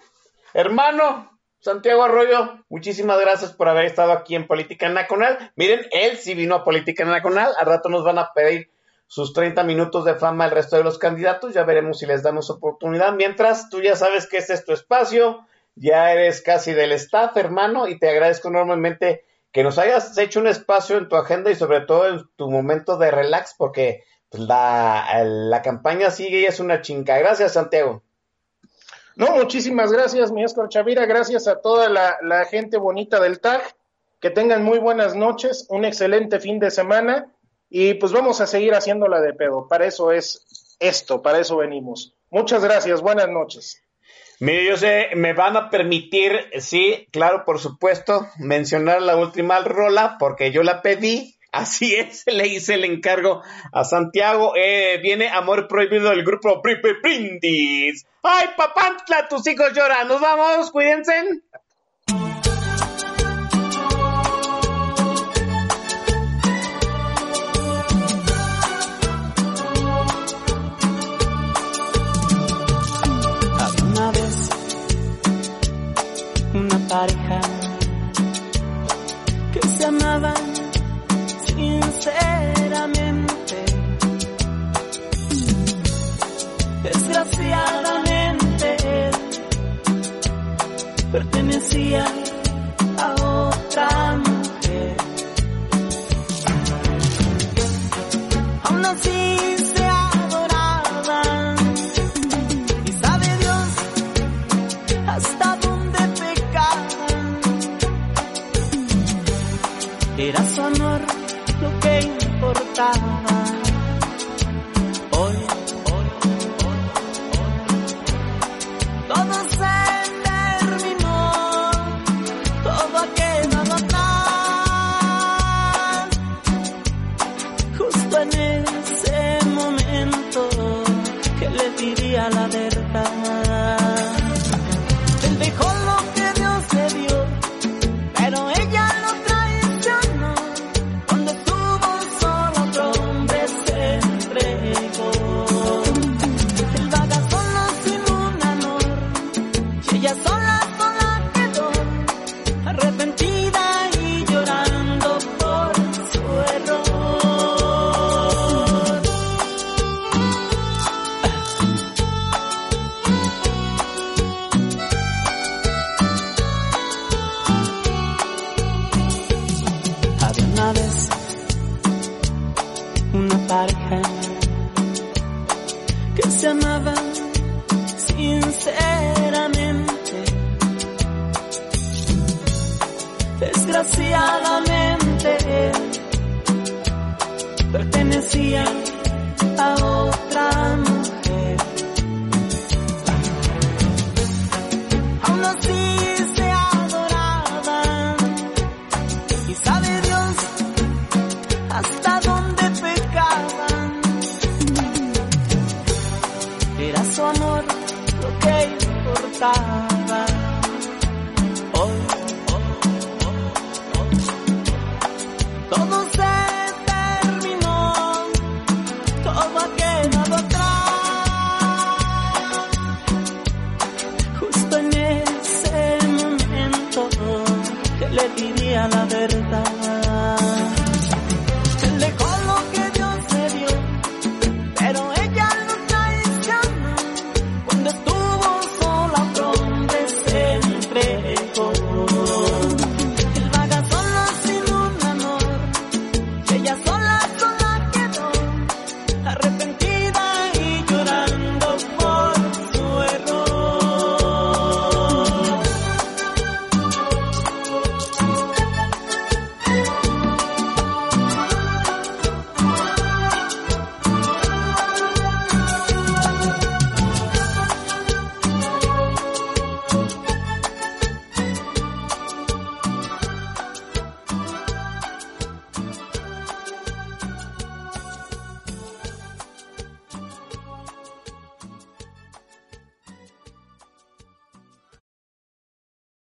Hermano, Santiago Arroyo, muchísimas gracias por haber estado aquí en Política Nacional. Miren, él sí vino a Política Nacional. Al rato nos van a pedir sus 30 minutos de fama el resto de los candidatos. Ya veremos si les damos oportunidad. Mientras, tú ya sabes que este es tu espacio. Ya eres casi del staff, hermano, y te agradezco enormemente que nos hayas hecho un espacio en tu agenda y sobre todo en tu momento de relax, porque pues, la, la campaña sigue y es una chinga. Gracias, Santiago. No, muchísimas gracias, mi Oscar Chavira. Gracias a toda la, la, gente bonita del TAG. Que tengan muy buenas noches, un excelente fin de semana y pues vamos a seguir haciéndola de pedo. Para eso es esto, para eso venimos. Muchas gracias, buenas noches. Mire, yo sé, me van a permitir, sí, claro, por supuesto, mencionar la última rola porque yo la pedí. Así es, le hice el encargo a Santiago. Eh, viene Amor Prohibido del grupo Brindis. ¡Ay, papantla! Tus hijos lloran. Nos vamos, cuídense. Que se amaban sinceramente. Desgraciadamente pertenecía a otra mujer. Aún así Era su amor lo que importaba.